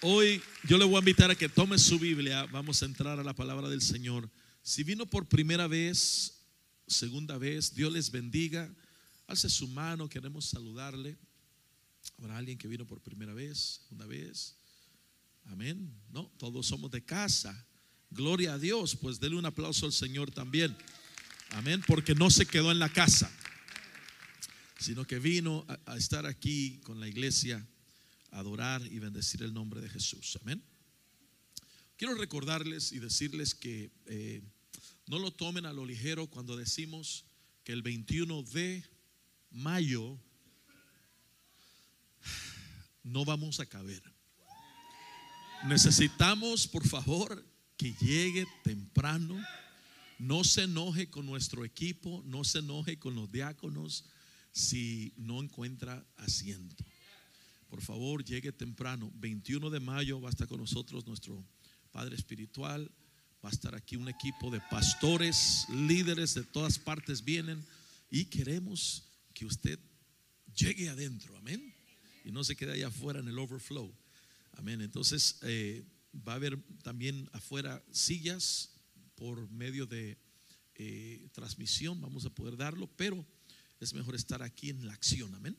Hoy yo le voy a invitar a que tome su Biblia. Vamos a entrar a la palabra del Señor. Si vino por primera vez, segunda vez, Dios les bendiga. Alce su mano, queremos saludarle. Habrá alguien que vino por primera vez, segunda vez. Amén. No, todos somos de casa. Gloria a Dios. Pues denle un aplauso al Señor también. Amén. Porque no se quedó en la casa, sino que vino a, a estar aquí con la iglesia adorar y bendecir el nombre de Jesús. Amén. Quiero recordarles y decirles que eh, no lo tomen a lo ligero cuando decimos que el 21 de mayo no vamos a caber. Necesitamos, por favor, que llegue temprano. No se enoje con nuestro equipo, no se enoje con los diáconos si no encuentra asiento. Por favor, llegue temprano. 21 de mayo va a estar con nosotros nuestro Padre Espiritual. Va a estar aquí un equipo de pastores, líderes de todas partes vienen y queremos que usted llegue adentro. Amén. Y no se quede allá afuera en el overflow. Amén. Entonces, eh, va a haber también afuera sillas por medio de eh, transmisión. Vamos a poder darlo, pero es mejor estar aquí en la acción. Amén.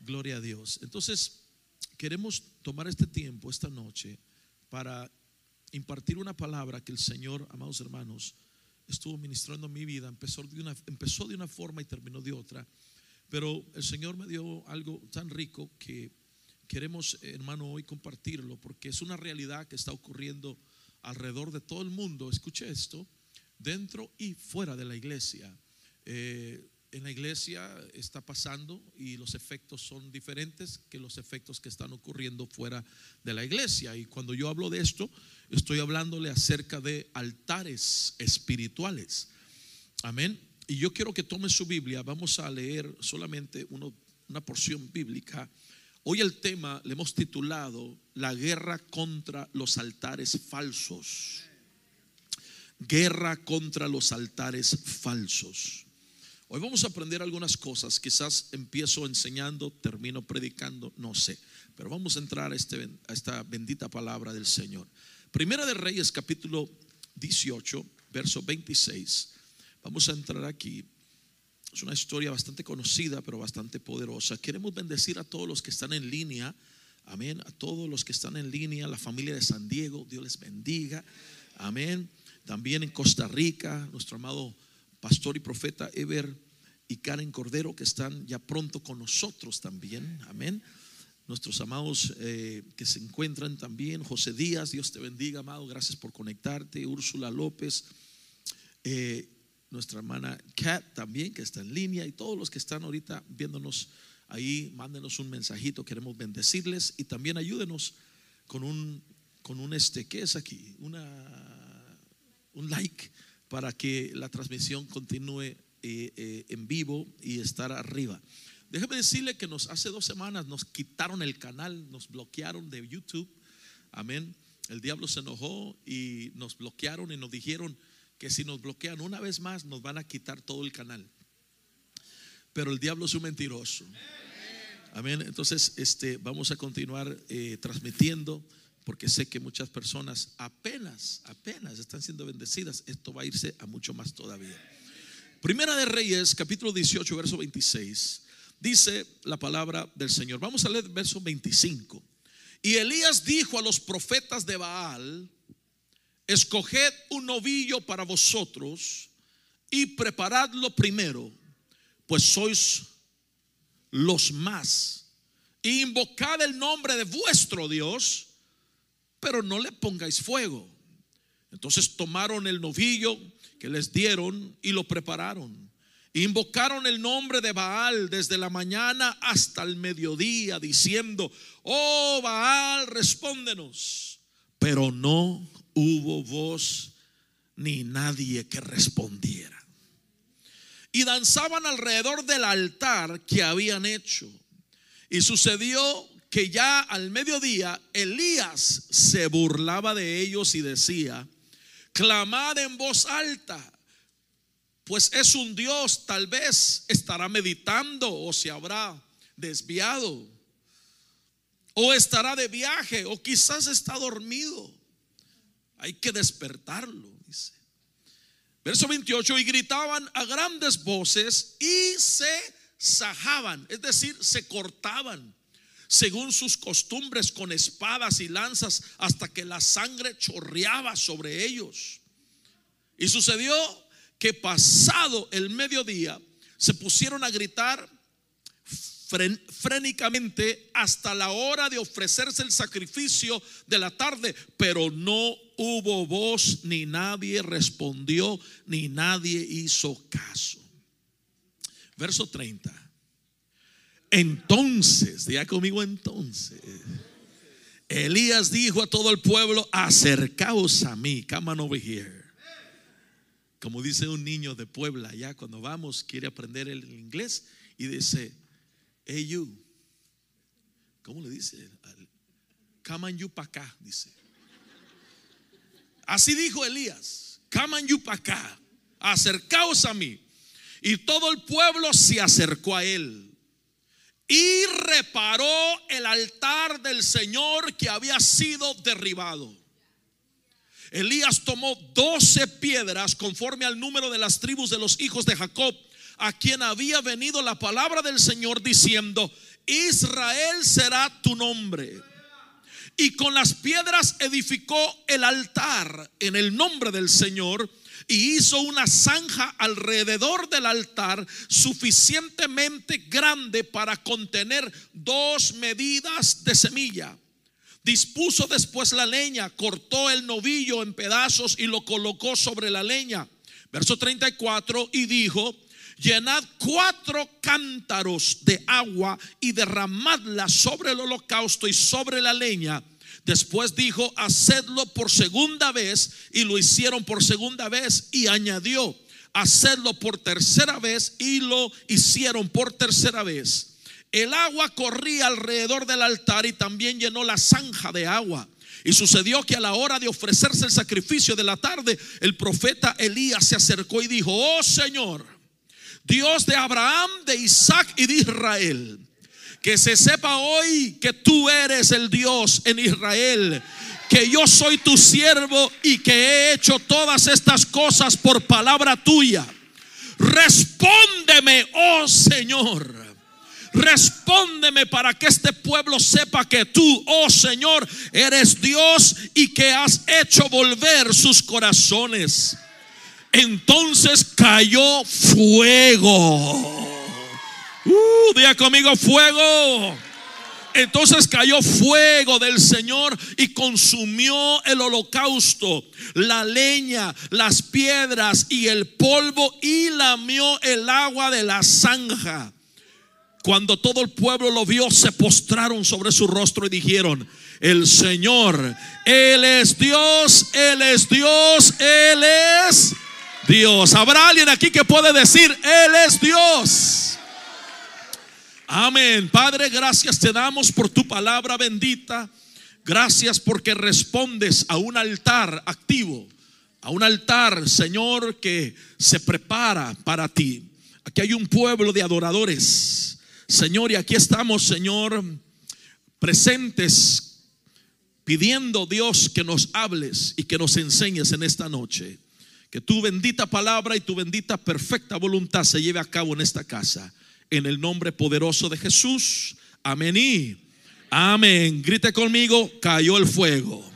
Gloria a Dios. Entonces, queremos tomar este tiempo, esta noche, para impartir una palabra que el Señor, amados hermanos, estuvo ministrando en mi vida. Empezó de una, empezó de una forma y terminó de otra. Pero el Señor me dio algo tan rico que queremos, hermano, hoy compartirlo, porque es una realidad que está ocurriendo alrededor de todo el mundo. Escuche esto, dentro y fuera de la iglesia. Eh, en la iglesia está pasando y los efectos son diferentes que los efectos que están ocurriendo fuera de la iglesia. Y cuando yo hablo de esto, estoy hablándole acerca de altares espirituales. Amén. Y yo quiero que tome su Biblia. Vamos a leer solamente una porción bíblica. Hoy el tema le hemos titulado La guerra contra los altares falsos. Guerra contra los altares falsos. Hoy vamos a aprender algunas cosas. Quizás empiezo enseñando, termino predicando, no sé. Pero vamos a entrar a, este, esta bendita palabra del Señor. Primera de Reyes, capítulo 18, verso 26. Vamos a entrar aquí. Es una historia bastante conocida, pero bastante poderosa. Queremos bendecir a todos los que están en línea. Amén. A todos los que están en línea, la familia de San Diego, Dios les bendiga. Amén. También en Costa Rica, nuestro amado pastor y profeta Eber y Karen Cordero, que están ya pronto con nosotros también. Amén. Nuestros amados eh, que se encuentran también, José Díaz, Dios te bendiga, amado, gracias por conectarte. Úrsula López, eh, nuestra hermana Kat también, que está en línea, y todos los que están ahorita viéndonos ahí, mándenos un mensajito, queremos bendecirles y también ayúdenos con un, con un este, ¿qué es aquí? Un like para que la transmisión continúe eh, eh, en vivo y estar arriba. Déjeme decirle que nos hace dos semanas nos quitaron el canal, nos bloquearon de YouTube. Amén. El diablo se enojó y nos bloquearon y nos dijeron que si nos bloquean una vez más nos van a quitar todo el canal. Pero el diablo es un mentiroso. Amén. Entonces, este, vamos a continuar eh, transmitiendo porque sé que muchas personas apenas, apenas están siendo bendecidas. Esto va a irse a mucho más todavía. Primera de Reyes, capítulo 18, verso 26, dice la palabra del Señor. Vamos a leer verso 25. Y Elías dijo a los profetas de Baal, escoged un novillo para vosotros y preparadlo primero, pues sois los más. Invocad el nombre de vuestro Dios pero no le pongáis fuego. Entonces tomaron el novillo que les dieron y lo prepararon. Invocaron el nombre de Baal desde la mañana hasta el mediodía, diciendo, oh Baal, respóndenos. Pero no hubo voz ni nadie que respondiera. Y danzaban alrededor del altar que habían hecho. Y sucedió que ya al mediodía Elías se burlaba de ellos y decía, clamad en voz alta, pues es un Dios, tal vez estará meditando o se habrá desviado. o estará de viaje, o quizás está dormido. Hay que despertarlo, dice. Verso 28, y gritaban a grandes voces y se sajaban, es decir, se cortaban según sus costumbres con espadas y lanzas hasta que la sangre chorreaba sobre ellos. Y sucedió que pasado el mediodía se pusieron a gritar frénicamente hasta la hora de ofrecerse el sacrificio de la tarde, pero no hubo voz, ni nadie respondió, ni nadie hizo caso. Verso 30. Entonces, diga conmigo entonces. Elías dijo a todo el pueblo, acercaos a mí, come on over here. Como dice un niño de Puebla, ya cuando vamos, quiere aprender el inglés y dice, hey you, ¿cómo le dice? Come on you para acá, dice. Así dijo Elías, come on you para acá, acercaos a mí. Y todo el pueblo se acercó a él y reparó el altar del Señor que había sido derribado. Elías tomó doce piedras conforme al número de las tribus de los hijos de Jacob, a quien había venido la palabra del Señor diciendo, Israel será tu nombre. Y con las piedras edificó el altar en el nombre del Señor y hizo una zanja alrededor del altar suficientemente grande para contener dos medidas de semilla. Dispuso después la leña, cortó el novillo en pedazos y lo colocó sobre la leña. Verso 34 y dijo, llenad cuatro cántaros de agua y derramadla sobre el holocausto y sobre la leña Después dijo, hacedlo por segunda vez y lo hicieron por segunda vez y añadió, hacedlo por tercera vez y lo hicieron por tercera vez. El agua corría alrededor del altar y también llenó la zanja de agua. Y sucedió que a la hora de ofrecerse el sacrificio de la tarde, el profeta Elías se acercó y dijo, oh Señor, Dios de Abraham, de Isaac y de Israel que se sepa hoy que tú eres el Dios en Israel. Que yo soy tu siervo y que he hecho todas estas cosas por palabra tuya. Respóndeme, oh Señor. Respóndeme para que este pueblo sepa que tú, oh Señor, eres Dios y que has hecho volver sus corazones. Entonces cayó fuego Uh, conmigo fuego. Entonces cayó fuego del Señor y consumió el holocausto, la leña, las piedras y el polvo y lamió el agua de la zanja. Cuando todo el pueblo lo vio, se postraron sobre su rostro y dijeron, el Señor, Él es Dios, Él es Dios, Él es Dios. ¿Habrá alguien aquí que puede decir, Él es Dios? Amén. Padre, gracias te damos por tu palabra bendita. Gracias porque respondes a un altar activo, a un altar, Señor, que se prepara para ti. Aquí hay un pueblo de adoradores, Señor, y aquí estamos, Señor, presentes, pidiendo Dios que nos hables y que nos enseñes en esta noche. Que tu bendita palabra y tu bendita perfecta voluntad se lleve a cabo en esta casa en el nombre poderoso de Jesús. Amén y amén. Grite conmigo, cayó el fuego.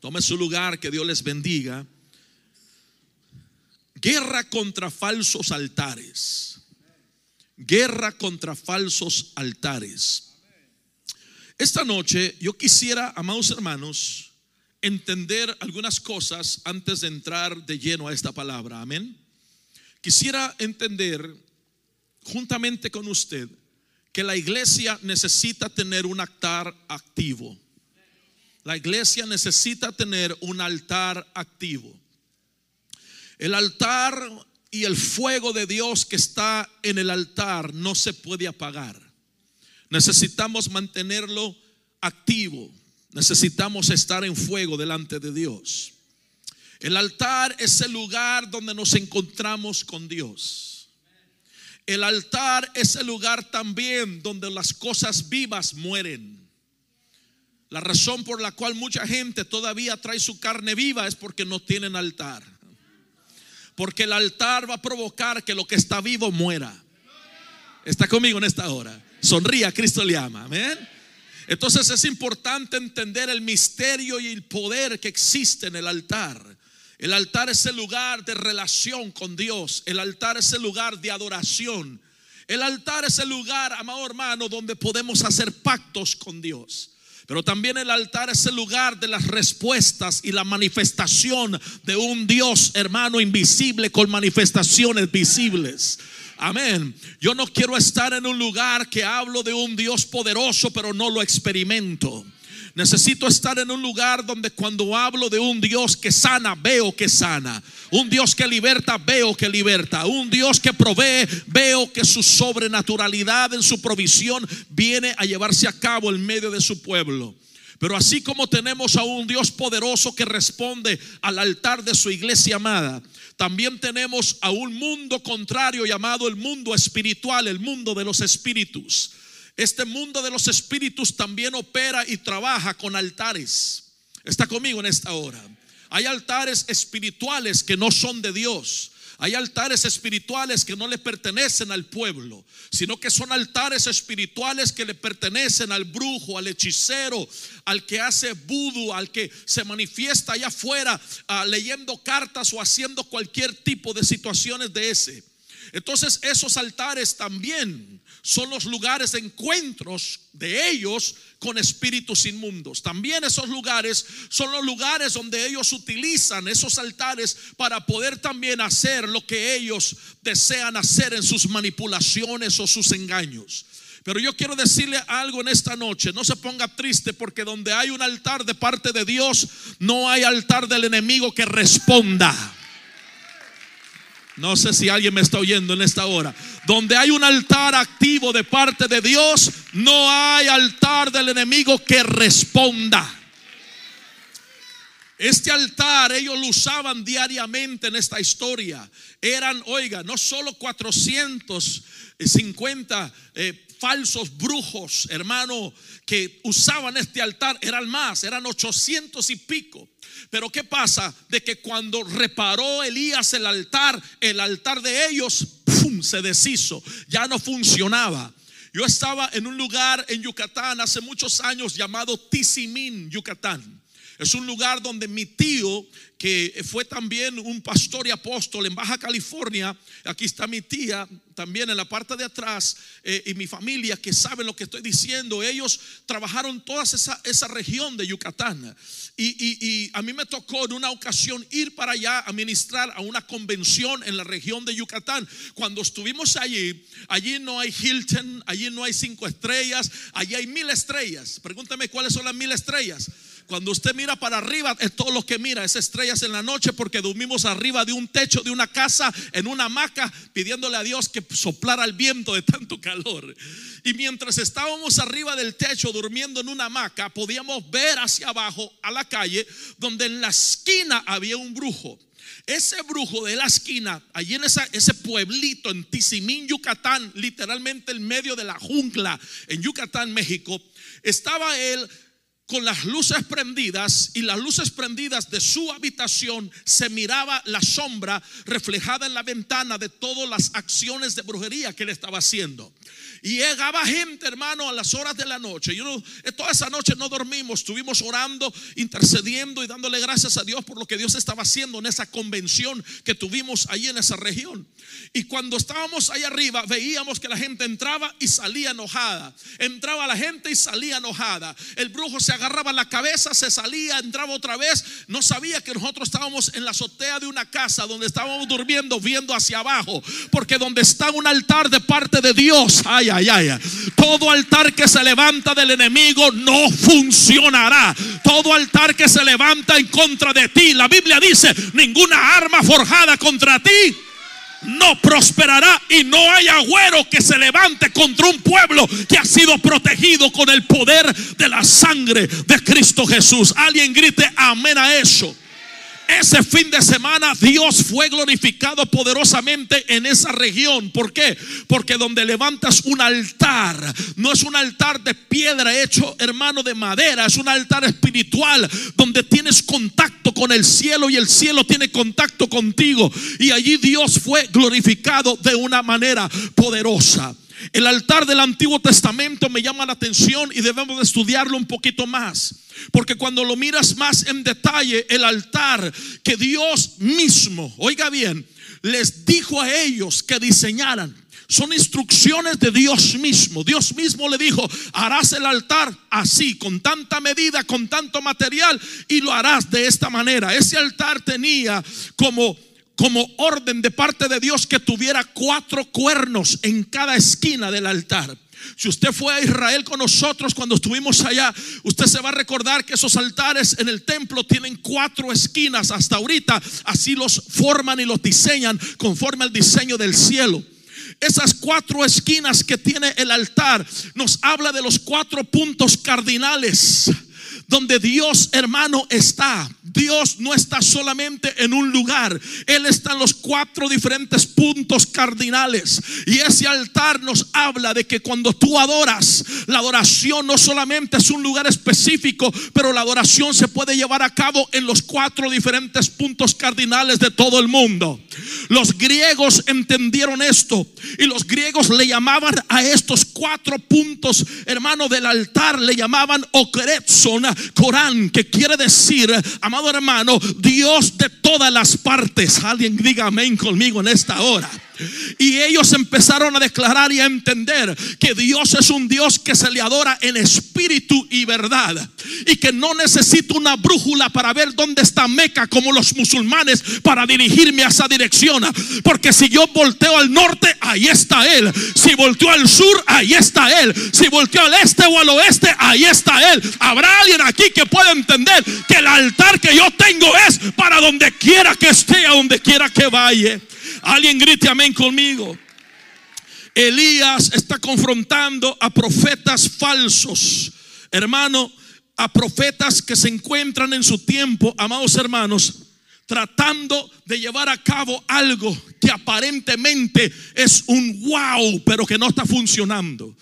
Tome su lugar, que Dios les bendiga. Guerra contra falsos altares. Guerra contra falsos altares. Esta noche yo quisiera, amados hermanos, entender algunas cosas antes de entrar de lleno a esta palabra. Amén. Quisiera entender juntamente con usted que la iglesia necesita tener un altar activo. La iglesia necesita tener un altar activo. El altar y el fuego de Dios que está en el altar no se puede apagar. Necesitamos mantenerlo activo. Necesitamos estar en fuego delante de Dios. El altar es el lugar donde nos encontramos con Dios. El altar es el lugar también donde las cosas vivas mueren. La razón por la cual mucha gente todavía trae su carne viva es porque no tienen altar. Porque el altar va a provocar que lo que está vivo muera. Está conmigo en esta hora. Sonría, Cristo le ama. Amén. Entonces es importante entender el misterio y el poder que existe en el altar. El altar es el lugar de relación con Dios. El altar es el lugar de adoración. El altar es el lugar, amado hermano, donde podemos hacer pactos con Dios. Pero también el altar es el lugar de las respuestas y la manifestación de un Dios, hermano, invisible con manifestaciones visibles. Amén. Yo no quiero estar en un lugar que hablo de un Dios poderoso, pero no lo experimento. Necesito estar en un lugar donde cuando hablo de un Dios que sana, veo que sana. Un Dios que liberta, veo que liberta. Un Dios que provee, veo que su sobrenaturalidad en su provisión viene a llevarse a cabo en medio de su pueblo. Pero así como tenemos a un Dios poderoso que responde al altar de su iglesia amada, también tenemos a un mundo contrario llamado el mundo espiritual, el mundo de los espíritus. Este mundo de los espíritus también opera y trabaja con altares. Está conmigo en esta hora. Hay altares espirituales que no son de Dios. Hay altares espirituales que no le pertenecen al pueblo, sino que son altares espirituales que le pertenecen al brujo, al hechicero, al que hace vudú, al que se manifiesta allá afuera ah, leyendo cartas o haciendo cualquier tipo de situaciones de ese. Entonces esos altares también son los lugares de encuentros de ellos con espíritus inmundos. También esos lugares son los lugares donde ellos utilizan esos altares para poder también hacer lo que ellos desean hacer en sus manipulaciones o sus engaños. Pero yo quiero decirle algo en esta noche, no se ponga triste porque donde hay un altar de parte de Dios, no hay altar del enemigo que responda. No sé si alguien me está oyendo en esta hora. Donde hay un altar activo de parte de Dios, no hay altar del enemigo que responda. Este altar ellos lo usaban diariamente en esta historia. Eran, oiga, no solo 450 eh, falsos brujos, hermano, que usaban este altar, eran más, eran 800 y pico. Pero ¿qué pasa? De que cuando reparó Elías el altar, el altar de ellos, se deshizo, ya no funcionaba. Yo estaba en un lugar en Yucatán hace muchos años llamado Tizimín, Yucatán. Es un lugar donde mi tío, que fue también un pastor y apóstol en Baja California, aquí está mi tía también en la parte de atrás, eh, y mi familia que saben lo que estoy diciendo, ellos trabajaron toda esa, esa región de Yucatán. Y, a mí me tocó en una ocasión ir para allá a ministrar a una convención en la región de Yucatán. Cuando estuvimos allí, allí no hay Hilton, allí no hay cinco estrellas, allí hay mil estrellas. Pregúntame cuáles son las mil estrellas. Cuando usted mira para arriba, es todo lo que mira, es estrellas en la noche porque dormimos arriba de un techo de una casa, en una hamaca, pidiéndole a Dios que soplara el viento de tanto calor. Y mientras estábamos arriba del techo durmiendo en una hamaca, podíamos ver hacia abajo a la calle, donde en la esquina había un brujo. Ese brujo de la esquina, allí en ese pueblito en Tizimín, Yucatán, literalmente en medio de la jungla en Yucatán, México, estaba él con las luces prendidas y las luces prendidas de su habitación se miraba la sombra reflejada en la ventana de todas las acciones de brujería que él estaba haciendo. Y llegaba gente, hermano, a las horas de la noche. Yo eh, toda esa noche no dormimos, estuvimos orando, intercediendo y dándole gracias a Dios por lo que Dios estaba haciendo en esa convención que tuvimos ahí en esa región. Y cuando estábamos ahí arriba, veíamos que la gente entraba y salía enojada. Entraba la gente y salía enojada. El brujo se agarraba la cabeza, se salía, entraba otra vez. No sabía que nosotros estábamos en la azotea de una casa donde estábamos durmiendo, viendo hacia abajo. Porque donde está un altar de parte de Dios, todo altar que se levanta del enemigo no funcionará. Todo altar que se levanta en contra de ti, la Biblia dice, ninguna arma forjada contra ti no prosperará y no hay agüero que se levante contra un pueblo que ha sido protegido con el poder de la sangre de Cristo Jesús. Alguien grite amén a eso. Ese fin de semana Dios fue glorificado poderosamente en esa región. ¿Por qué? Porque donde levantas un altar, no es un altar de piedra hecho, hermano, de madera, es un altar espiritual donde tienes contacto con el cielo y el cielo tiene contacto contigo. Y allí Dios fue glorificado de una manera poderosa. El altar del Antiguo Testamento me llama la atención y debemos de estudiarlo un poquito más. Porque cuando lo miras más en detalle, el altar que Dios mismo, oiga bien, les dijo a ellos que diseñaran. Son instrucciones de Dios mismo. Dios mismo le dijo, harás el altar así, con tanta medida, con tanto material, y lo harás de esta manera. Ese altar tenía como como orden de parte de Dios que tuviera cuatro cuernos en cada esquina del altar. Si usted fue a Israel con nosotros cuando estuvimos allá, usted se va a recordar que esos altares en el templo tienen cuatro esquinas hasta ahorita. Así los forman y los diseñan conforme al diseño del cielo. Esas cuatro esquinas que tiene el altar nos habla de los cuatro puntos cardinales donde Dios hermano está. Dios no está solamente en un lugar, Él está en los cuatro diferentes puntos cardinales. Y ese altar nos habla de que cuando tú adoras, la adoración no solamente es un lugar específico, pero la adoración se puede llevar a cabo en los cuatro diferentes puntos cardinales de todo el mundo. Los griegos entendieron esto y los griegos le llamaban a estos cuatro puntos, hermano, del altar, le llamaban Okretson, Corán, que quiere decir, amado hermano, Dios de todas las partes. Alguien diga amén conmigo en esta hora. Y ellos empezaron a declarar y a entender que Dios es un Dios que se le adora en espíritu y verdad. Y que no necesito una brújula para ver dónde está Meca como los musulmanes para dirigirme a esa dirección. Porque si yo volteo al norte, ahí está Él. Si volteo al sur, ahí está Él. Si volteo al este o al oeste, ahí está Él. Habrá alguien aquí que pueda entender que el altar que yo tengo es para donde quiera que esté, a donde quiera que vaya. Alguien grite amén conmigo. Elías está confrontando a profetas falsos. Hermano, a profetas que se encuentran en su tiempo, amados hermanos, tratando de llevar a cabo algo que aparentemente es un wow, pero que no está funcionando.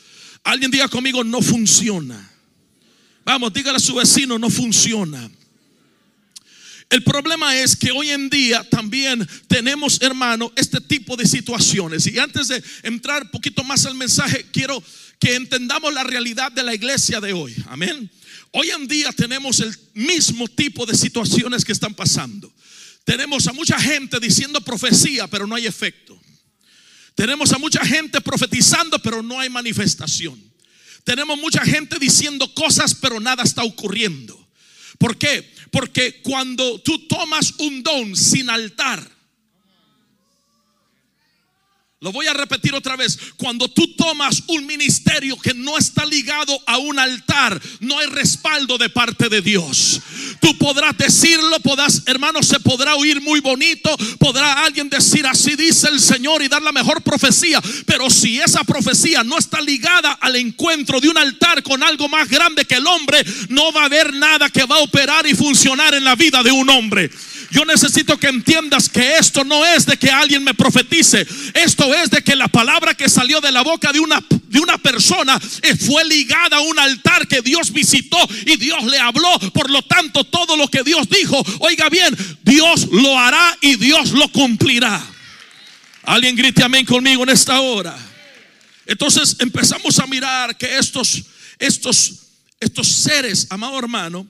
Alguien diga conmigo, no funciona. Vamos, dígale a su vecino, no funciona. El problema es que hoy en día también tenemos, hermano, este tipo de situaciones. Y antes de entrar un poquito más al mensaje, quiero que entendamos la realidad de la iglesia de hoy. Amén. Hoy en día tenemos el mismo tipo de situaciones que están pasando. Tenemos a mucha gente diciendo profecía, pero no hay efecto. Tenemos a mucha gente profetizando, pero no hay manifestación. Tenemos mucha gente diciendo cosas, pero nada está ocurriendo. ¿Por qué? Porque cuando tú tomas un don sin altar, lo voy a repetir otra vez. Cuando tú tomas un ministerio que no está ligado a un altar, no hay respaldo de parte de Dios. Tú podrás decirlo, podrás, hermano, se podrá oír muy bonito, podrá alguien decir así dice el Señor y dar la mejor profecía, pero si esa profecía no está ligada al encuentro de un altar con algo más grande que el hombre, no va a haber nada que va a operar y funcionar en la vida de un hombre. Yo necesito que entiendas que esto no es de que alguien me profetice. Esto es de que la palabra que salió de la boca de una, de una persona eh, fue ligada a un altar que Dios visitó y Dios le habló. Por lo tanto, todo lo que Dios dijo, oiga bien, Dios lo hará y Dios lo cumplirá. Alguien grite amén conmigo en esta hora. Entonces empezamos a mirar que estos, estos, estos seres, amado hermano,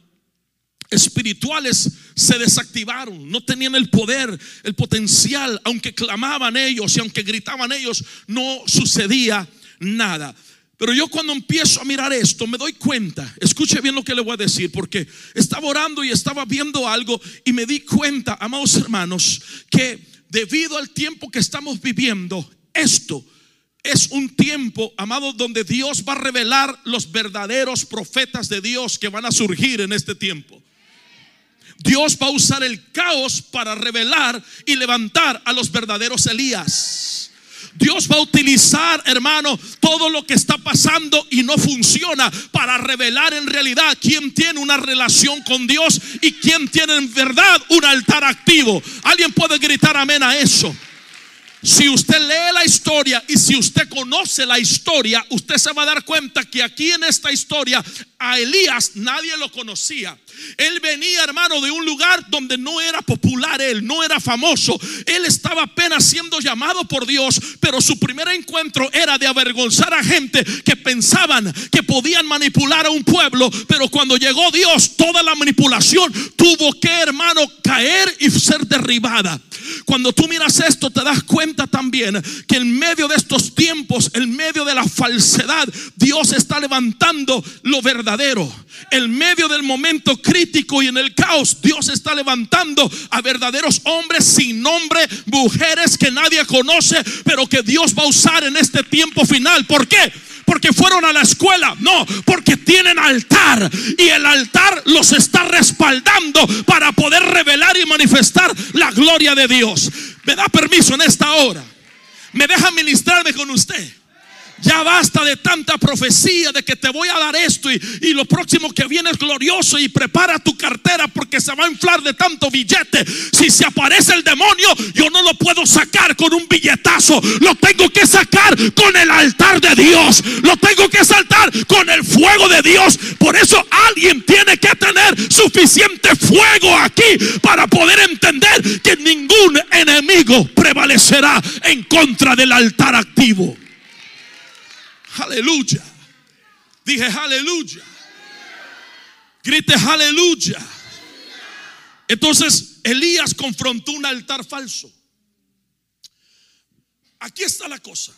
espirituales se desactivaron, no tenían el poder, el potencial, aunque clamaban ellos y aunque gritaban ellos, no sucedía nada. Pero yo cuando empiezo a mirar esto me doy cuenta, escuche bien lo que le voy a decir, porque estaba orando y estaba viendo algo y me di cuenta, amados hermanos, que debido al tiempo que estamos viviendo, esto es un tiempo, amado, donde Dios va a revelar los verdaderos profetas de Dios que van a surgir en este tiempo. Dios va a usar el caos para revelar y levantar a los verdaderos Elías. Dios va a utilizar, hermano, todo lo que está pasando y no funciona para revelar en realidad quién tiene una relación con Dios y quién tiene en verdad un altar activo. ¿Alguien puede gritar amén a eso? Si usted lee la historia y si usted conoce la historia, usted se va a dar cuenta que aquí en esta historia a Elías nadie lo conocía. Él venía, hermano, de un lugar donde no era popular él, no era famoso. Él estaba apenas siendo llamado por Dios, pero su primer encuentro era de avergonzar a gente que pensaban que podían manipular a un pueblo, pero cuando llegó Dios, toda la manipulación tuvo que, hermano, caer y ser derribada. Cuando tú miras esto, te das cuenta también que en medio de estos tiempos, en medio de la falsedad, Dios está levantando lo verdadero. En medio del momento crítico y en el caos, Dios está levantando a verdaderos hombres sin nombre, mujeres que nadie conoce, pero que Dios va a usar en este tiempo final. ¿Por qué? Porque fueron a la escuela, no, porque tienen altar y el altar los está respaldando para poder revelar y manifestar la gloria de Dios. Me da permiso en esta hora, me deja ministrarme con usted. Ya basta de tanta profecía de que te voy a dar esto y, lo próximo que viene es glorioso y prepara tu cartera porque se va a inflar de tanto billete. Si se aparece el demonio, yo no lo puedo sacar con un billetazo. Lo tengo que sacar con el altar de Dios. Lo tengo que saltar con el fuego de Dios. Por eso alguien tiene que tener suficiente fuego aquí para poder entender que ningún enemigo prevalecerá en contra del altar activo. Aleluya. Dije aleluya. Grite aleluya. Entonces Elías confrontó un altar falso. Aquí está la cosa.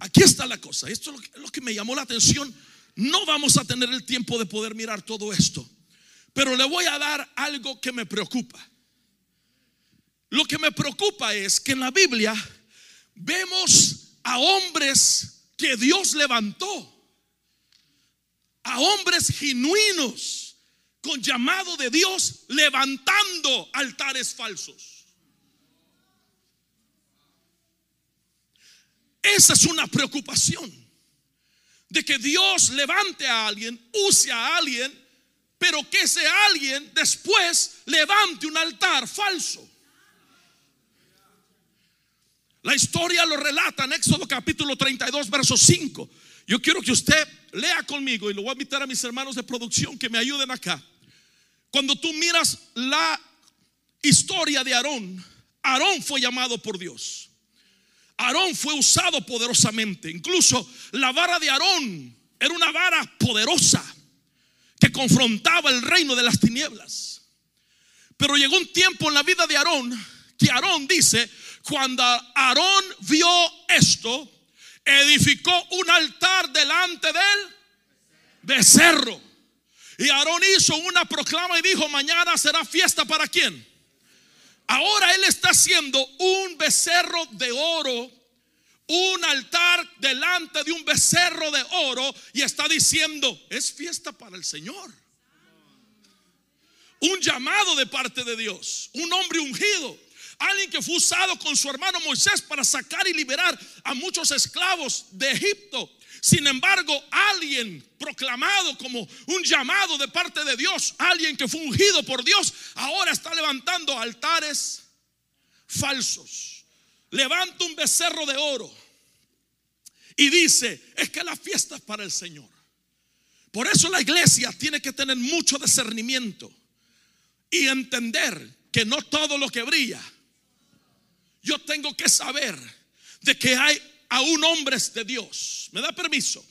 Aquí está la cosa. Esto es lo que, me llamó la atención. No vamos a tener el tiempo de poder mirar todo esto. Pero le voy a dar algo que me preocupa. Lo que me preocupa es que en la Biblia vemos a hombres que Dios levantó, a hombres genuinos con llamado de Dios levantando altares falsos. Esa es una preocupación de que Dios levante a alguien, use a alguien, pero que ese alguien después levante un altar falso. La historia lo relata en Éxodo capítulo 32, verso 5. Yo quiero que usted lea conmigo y lo voy a invitar a mis hermanos de producción que me ayuden acá. Cuando tú miras la historia de Aarón, Aarón fue llamado por Dios. Aarón fue usado poderosamente. Incluso la vara de Aarón era una vara poderosa que confrontaba el reino de las tinieblas. Pero llegó un tiempo en la vida de Aarón que Aarón dice, cuando Aarón vio esto, edificó un altar delante del becerro. Y Aarón hizo una proclama y dijo, mañana será fiesta para quién. Ahora él está haciendo un becerro de oro, un altar delante de un becerro de oro y está diciendo, es fiesta para el Señor. Un llamado de parte de Dios, un hombre ungido Alguien que fue usado con su hermano Moisés para sacar y liberar a muchos esclavos de Egipto. Sin embargo, alguien proclamado como un llamado de parte de Dios, alguien que fue ungido por Dios, ahora está levantando altares falsos. Levanta un becerro de oro y dice, es que la fiesta es para el Señor. Por eso la iglesia tiene que tener mucho discernimiento y entender que no todo lo que brilla yo tengo que saber de que hay aún hombres de Dios. ¿Me da permiso?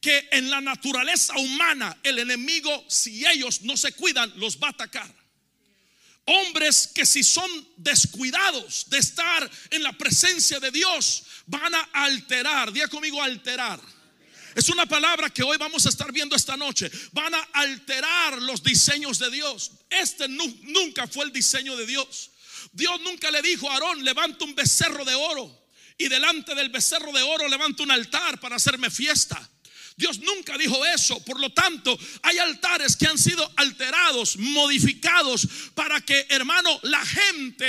Que en la naturaleza humana el enemigo, si ellos no se cuidan, los va a atacar. Hombres que si son descuidados de estar en la presencia de Dios, van a alterar. Día conmigo, alterar. Es una palabra que hoy vamos a estar viendo esta noche. Van a alterar los diseños de Dios. Este nunca fue el diseño de Dios. Dios nunca le dijo a Aarón, levanta un becerro de oro y delante del becerro de oro levanta un altar para hacerme fiesta. Dios nunca dijo eso. Por lo tanto, hay altares que han sido alterados, modificados para que, hermano, la gente,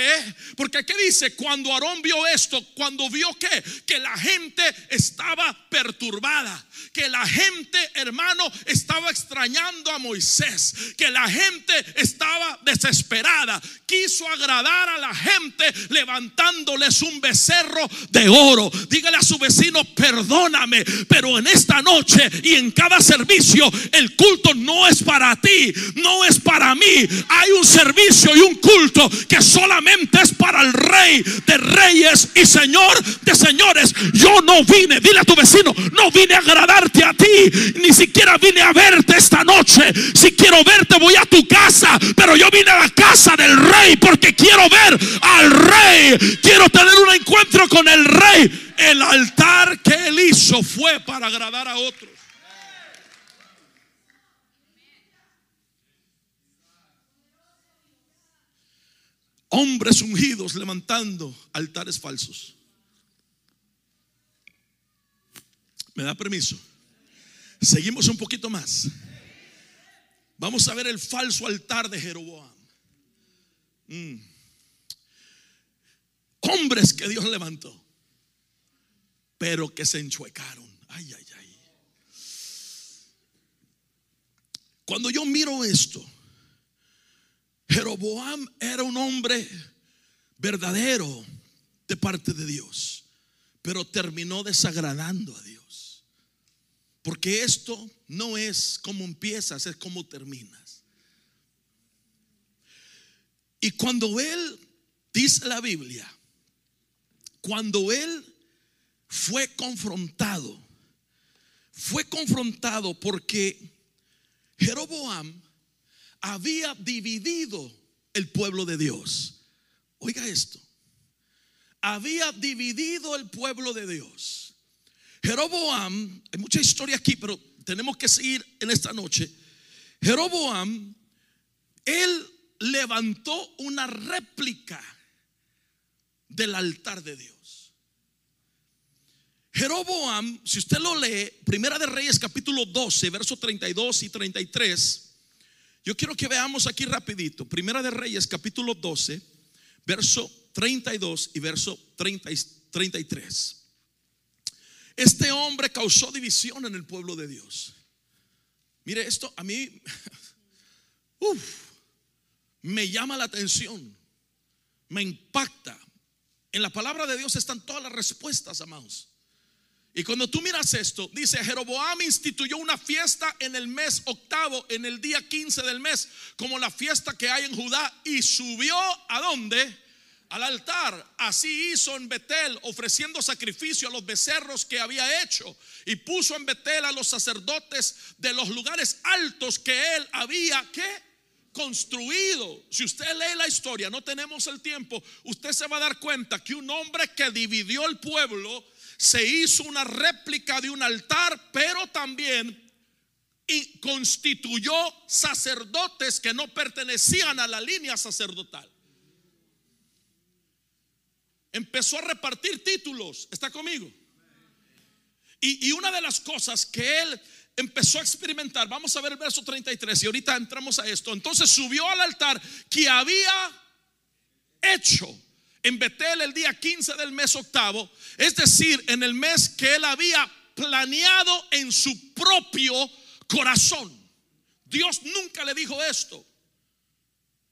porque aquí dice, cuando Aarón vio esto, cuando vio que, que la gente estaba perturbada, que la gente, hermano, estaba extrañando a Moisés, que la gente estaba desesperada, quiso agradar a la gente levantándoles un becerro de oro. Dígale a su vecino, perdóname, pero en esta noche y en cada servicio el culto no es para ti, no es para mí. Hay un servicio y un culto que solamente es para el rey de reyes y señor de señores. Yo no vine, dile a tu vecino, no vine a agradarte a ti, ni siquiera vine a verte esta noche. Si quiero verte voy a tu casa, pero yo vine a la casa del rey porque quiero ver al rey. Quiero tener un encuentro con el rey. El altar que él hizo fue para agradar a otros. hombres ungidos levantando altares falsos. ¿Me da permiso? Seguimos un poquito más. Vamos a ver el falso altar de Jeroboam. Mm. Hombres que Dios levantó, pero que se enchuecaron. Ay, ay, ay. Cuando yo miro esto, Jeroboam era un hombre verdadero de parte de Dios, pero terminó desagradando a Dios. Porque esto no es como empiezas, es como terminas. Y cuando él, dice la Biblia, cuando él fue confrontado, fue confrontado porque Jeroboam había dividido el pueblo de Dios. Oiga esto. Había dividido el pueblo de Dios. Jeroboam, hay mucha historia aquí, pero tenemos que seguir en esta noche. Jeroboam, él levantó una réplica del altar de Dios. Jeroboam, si usted lo lee, Primera de Reyes capítulo 12, versos 32 y 33, yo quiero que veamos aquí rapidito, Primera de Reyes capítulo 12, verso 32 y verso 33. Este hombre causó división en el pueblo de Dios. Mire, esto a mí me llama la atención, me impacta. En la palabra de Dios están todas las respuestas, amados. Y cuando tú miras esto, dice, Jeroboam instituyó una fiesta en el mes octavo, en el día 15 del mes, como la fiesta que hay en Judá, y subió a dónde? Al altar. Así hizo en Betel, ofreciendo sacrificio a los becerros que había hecho. Y puso en Betel a los sacerdotes de los lugares altos que él había, ¿qué? construido. Si usted lee la historia, no tenemos el tiempo, usted se va a dar cuenta que un hombre que dividió el pueblo se hizo una réplica de un altar, pero también y constituyó sacerdotes que no pertenecían a la línea sacerdotal. Empezó a repartir títulos, ¿está conmigo? Y, y, una de las cosas que él empezó a experimentar, vamos a ver el verso 33 y ahorita entramos a esto, entonces subió al altar que había hecho en Betel el día 15 del mes octavo, es decir, en el mes que él había planeado en su propio corazón. Dios nunca le dijo esto.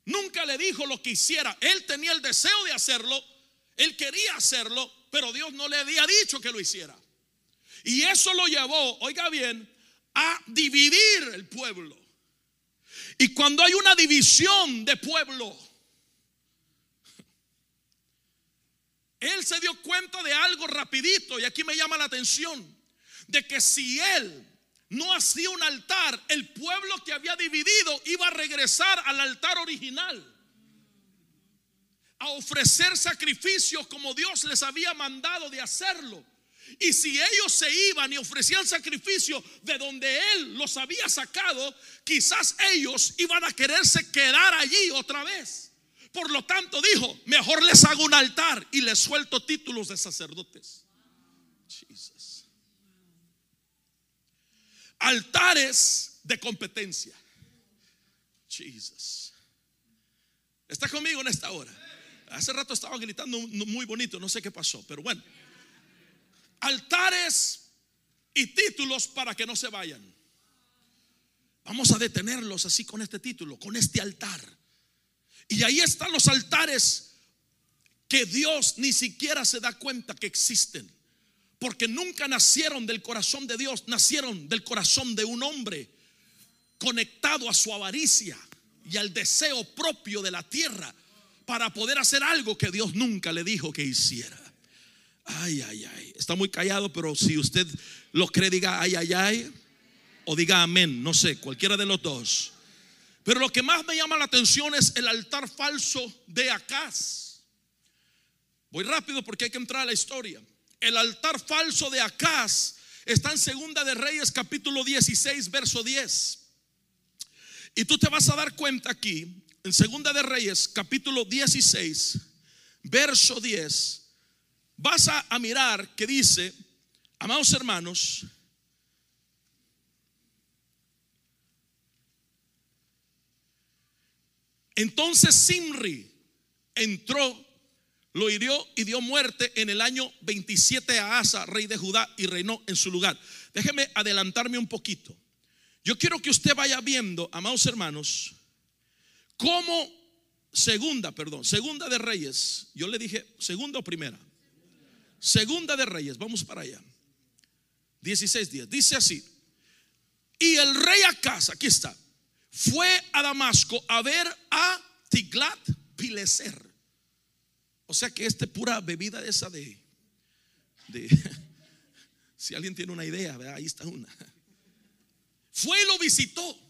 Nunca le dijo lo que hiciera. Él tenía el deseo de hacerlo, él quería hacerlo, pero Dios no le había dicho que lo hiciera. Y eso lo llevó, oiga bien, a dividir el pueblo. Y cuando hay una división de pueblo, Él se dio cuenta de algo rapidito y aquí me llama la atención, de que si él no hacía un altar, el pueblo que había dividido iba a regresar al altar original, a ofrecer sacrificios como Dios les había mandado de hacerlo. Y si ellos se iban y ofrecían sacrificio de donde Él los había sacado, quizás ellos iban a quererse quedar allí otra vez. Por lo tanto dijo, mejor les hago un altar y les suelto títulos de sacerdotes. altares de competencia. Jesus. ¿Está conmigo en esta hora? Hace rato estaba gritando muy bonito, no sé qué pasó, pero bueno. Altares y títulos para que no se vayan. Vamos a detenerlos así con este título, con este altar. Y ahí están los altares que Dios ni siquiera se da cuenta que existen. Porque nunca nacieron del corazón de Dios, nacieron del corazón de un hombre conectado a su avaricia y al deseo propio de la tierra para poder hacer algo que Dios nunca le dijo que hiciera. Ay, ay, ay. Está muy callado, pero si usted lo cree, diga ay, ay, ay. O diga amén. No sé, cualquiera de los dos. Pero lo que más me llama la atención es el altar falso de Acaz. Voy rápido porque hay que entrar a la historia. El altar falso de Acaz está en Segunda de Reyes capítulo 16 verso 10. Y tú te vas a dar cuenta aquí en Segunda de Reyes capítulo 16 verso 10 vas a, a mirar que dice, amados hermanos, entonces Simri entró lo hirió y dio muerte en el año 27 a Asa, rey de Judá, y reinó en su lugar. Déjeme adelantarme un poquito. Yo quiero que usted vaya viendo, amados hermanos, cómo segunda, perdón, segunda de Reyes. Yo le dije, segunda o primera. Segunda de Reyes, vamos para allá. 16 días. Dice así. Y el rey Acaz, aquí está, fue a Damasco a ver a Tiglat Pileser o sea que este pura bebida de esa de, si alguien tiene una idea, ahí está una. Fue y lo visitó.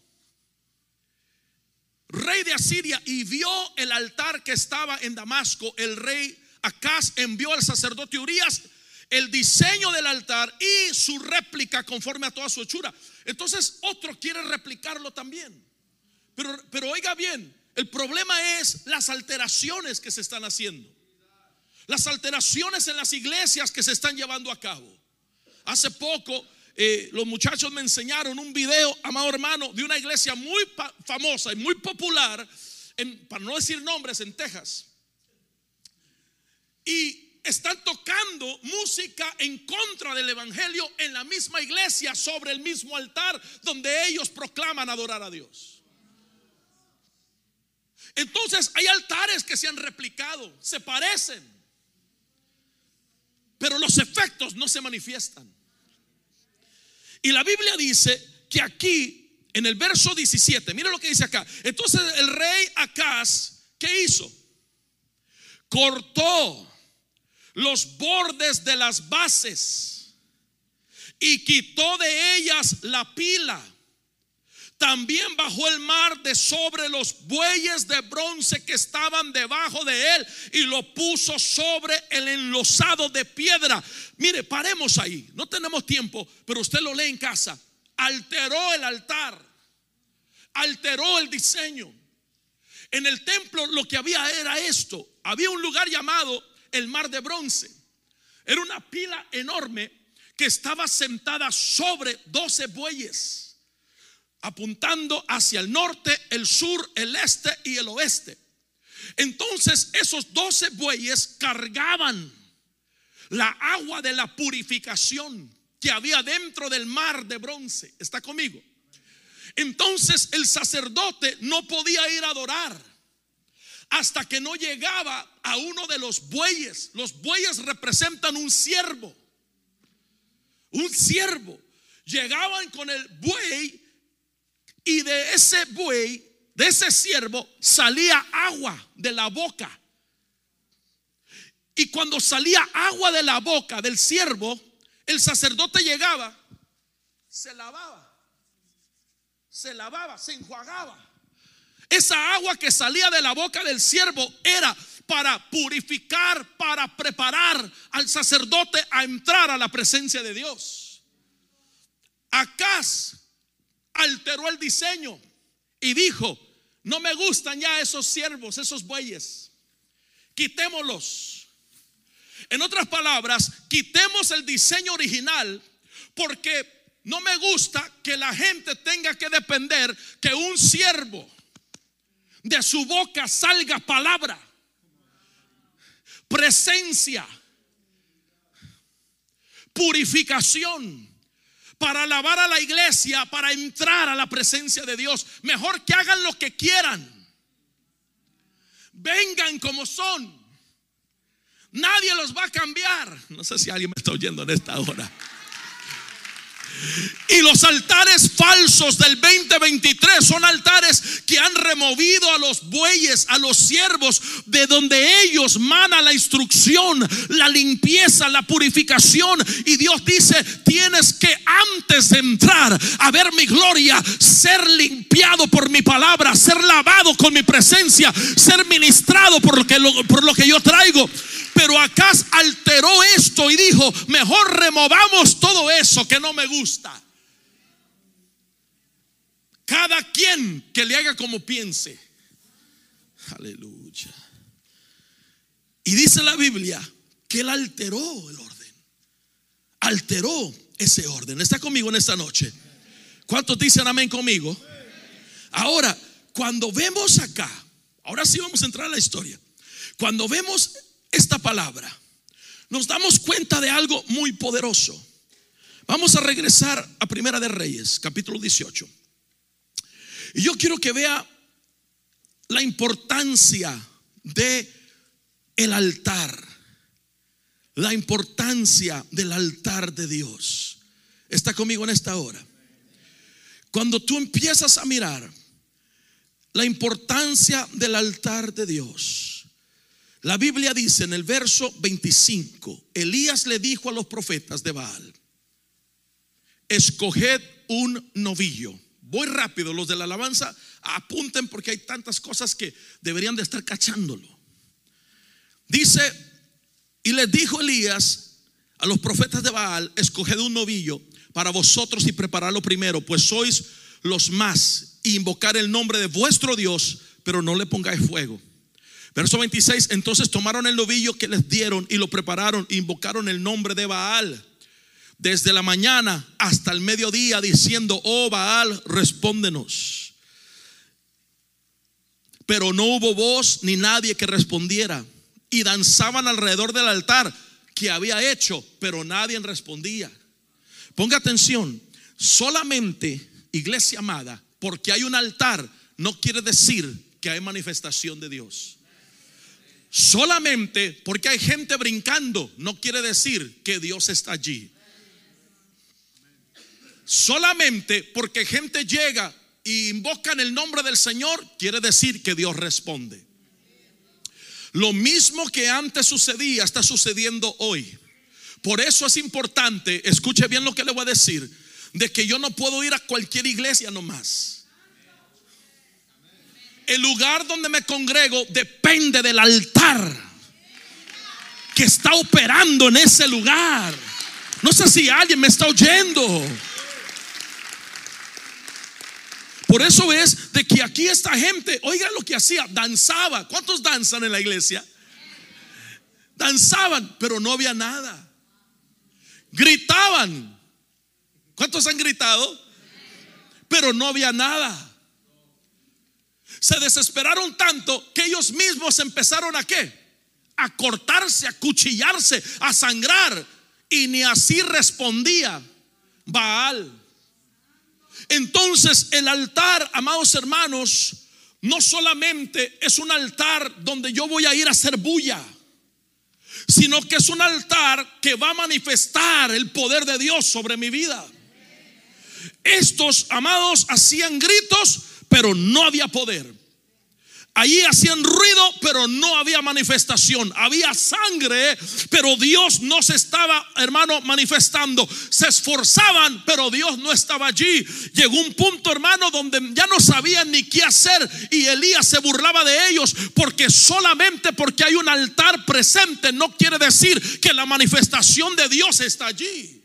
Rey de Asiria y vio el altar que estaba en Damasco. El rey Acaz envió al sacerdote Urias el diseño del altar y su réplica conforme a toda su hechura. Entonces otro quiere replicarlo también. Pero, oiga bien, el problema es las alteraciones que se están haciendo las alteraciones en las iglesias que se están llevando a cabo. Hace poco eh, los muchachos me enseñaron un video, amado hermano, de una iglesia muy famosa y muy popular, para no decir nombres, en Texas. Y están tocando música en contra del Evangelio en la misma iglesia, sobre el mismo altar donde ellos proclaman adorar a Dios. Entonces hay altares que se han replicado, se parecen pero los efectos no se manifiestan. Y la Biblia dice que aquí, en el verso 17, mira lo que dice acá. Entonces el rey Acaz, ¿qué hizo? Cortó los bordes de las bases y quitó de ellas la pila también bajó el mar de sobre los bueyes de bronce que estaban debajo de él y lo puso sobre el enlosado de piedra. Mire, paremos ahí. No tenemos tiempo, pero usted lo lee en casa. Alteró el altar. Alteró el diseño. En el templo lo que había era esto. Había un lugar llamado el mar de bronce. Era una pila enorme que estaba sentada sobre 12 bueyes apuntando hacia el norte, el sur, el este y el oeste. Entonces esos doce bueyes cargaban la agua de la purificación que había dentro del mar de bronce. ¿Está conmigo? Entonces el sacerdote no podía ir a adorar hasta que no llegaba a uno de los bueyes. Los bueyes representan un siervo. Un siervo. Llegaban con el buey y de ese buey, de ese siervo, salía agua de la boca. Y cuando salía agua de la boca del siervo, el sacerdote llegaba, se lavaba, se lavaba, se enjuagaba. Esa agua que salía de la boca del siervo era para purificar, para preparar al sacerdote a entrar a la presencia de Dios. Acá alteró el diseño y dijo, no me gustan ya esos siervos, esos bueyes, quitémoslos. En otras palabras, quitemos el diseño original porque no me gusta que la gente tenga que depender que un siervo de su boca salga palabra, presencia, purificación para alabar a la iglesia, para entrar a la presencia de Dios. Mejor que hagan lo que quieran. Vengan como son. Nadie los va a cambiar. No sé si alguien me está oyendo en esta hora. Y los altares falsos del 2023 son altares que han removido a los bueyes, a los siervos, de donde ellos mana la instrucción, la limpieza, la purificación. Y Dios dice, tienes que antes de entrar a ver mi gloria, ser limpiado por mi palabra, ser lavado con mi presencia, ser ministrado por lo que, por lo que yo traigo. Pero Acaz alteró esto y dijo, mejor removamos todo eso que no me gusta. Cada quien que le haga como piense. Aleluya. Y dice la Biblia que él alteró el orden. Alteró ese orden. ¿Está conmigo en esta noche? ¿Cuántos dicen amén conmigo? Ahora, cuando vemos acá, ahora sí vamos a entrar a la historia. Cuando vemos esta palabra, nos damos cuenta de algo muy poderoso. Vamos a regresar a Primera de Reyes, capítulo 18. Y yo quiero que vea la importancia de el altar. La importancia del altar de Dios. ¿Está conmigo en esta hora? Cuando tú empiezas a mirar la importancia del altar de Dios, la Biblia dice en el verso 25, Elías le dijo a los profetas de Baal, escoged un novillo. Voy rápido, los de la alabanza, apunten porque hay tantas cosas que deberían de estar cachándolo. Dice, y les dijo Elías a los profetas de Baal, escoged un novillo para vosotros y prepararlo primero, pues sois los más, y invocar el nombre de vuestro Dios, pero no le pongáis fuego. Verso 26, entonces tomaron el novillo que les dieron y lo prepararon, invocaron el nombre de Baal desde la mañana hasta el mediodía diciendo, oh Baal, respóndenos. Pero no hubo voz ni nadie que respondiera. Y danzaban alrededor del altar que había hecho, pero nadie respondía. Ponga atención, solamente, iglesia amada, porque hay un altar, no quiere decir que hay manifestación de Dios. Solamente porque hay gente brincando no quiere decir que Dios está allí. Solamente porque gente llega y invocan el nombre del Señor quiere decir que Dios responde. Lo mismo que antes sucedía está sucediendo hoy. Por eso es importante, escuche bien lo que le voy a decir, de que yo no puedo ir a cualquier iglesia nomás el lugar donde me congrego depende del altar que está operando en ese lugar. No sé si alguien me está oyendo. Por eso es de que aquí esta gente, oigan lo que hacía, danzaba. ¿Cuántos danzan en la iglesia? Danzaban, pero no había nada. Gritaban. ¿Cuántos han gritado? Pero no había nada se desesperaron tanto que ellos mismos empezaron a qué? A cortarse, a cuchillarse, a sangrar. Y ni así respondía Baal. Entonces el altar, amados hermanos, no solamente es un altar donde yo voy a ir a hacer bulla, sino que es un altar que va a manifestar el poder de Dios sobre mi vida. Estos amados hacían gritos pero no había poder. Allí hacían ruido, pero no había manifestación. Había sangre, pero Dios no se estaba, hermano, manifestando. Se esforzaban, pero Dios no estaba allí. Llegó un punto, hermano, donde ya no sabían ni qué hacer. Y Elías se burlaba de ellos, porque solamente porque hay un altar presente no quiere decir que la manifestación de Dios está allí.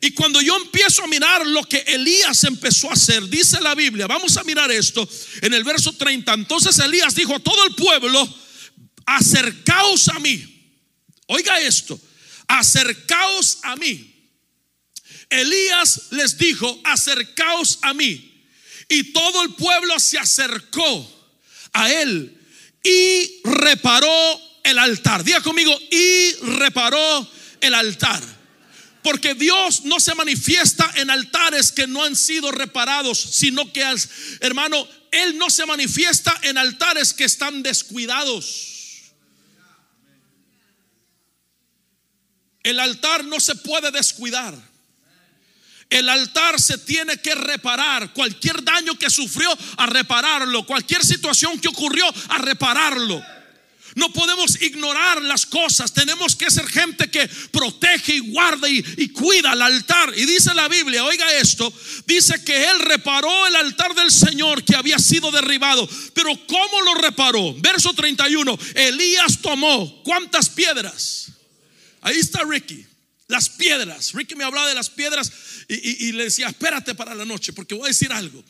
Y cuando yo empiezo a mirar lo que Elías empezó a hacer, dice la Biblia, vamos a mirar esto en el verso 30. Entonces Elías dijo a todo el pueblo, acercaos a mí. Oiga esto, acercaos a mí. Elías les dijo, acercaos a mí. Y todo el pueblo se acercó a él y reparó el altar. Diga conmigo, y reparó el altar. Porque Dios no se manifiesta en altares que no han sido reparados, sino que, hermano, Él no se manifiesta en altares que están descuidados. El altar no se puede descuidar. El altar se tiene que reparar. Cualquier daño que sufrió, a repararlo. Cualquier situación que ocurrió, a repararlo. No podemos ignorar las cosas. Tenemos que ser gente que protege y guarda y, cuida el altar. Y dice la Biblia, oiga esto, dice que él reparó el altar del Señor que había sido derribado. Pero ¿cómo lo reparó? Verso 31, Elías tomó cuántas piedras. Ahí está Ricky. Las piedras. Ricky me hablaba de las piedras y le decía, espérate para la noche porque voy a decir algo.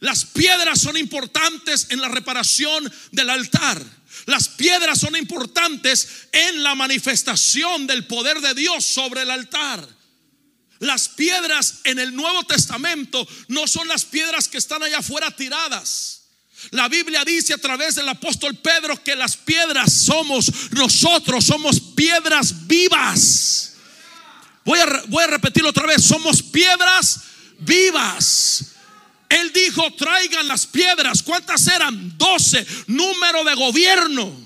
Las piedras son importantes en la reparación del altar. Las piedras son importantes en la manifestación del poder de Dios sobre el altar. Las piedras en el Nuevo Testamento no son las piedras que están allá afuera tiradas. La Biblia dice a través del apóstol Pedro que las piedras somos nosotros, somos piedras vivas. Voy a, voy a repetirlo otra vez, somos piedras vivas. Él dijo, traigan las piedras. ¿Cuántas eran? Doce. Número de gobierno.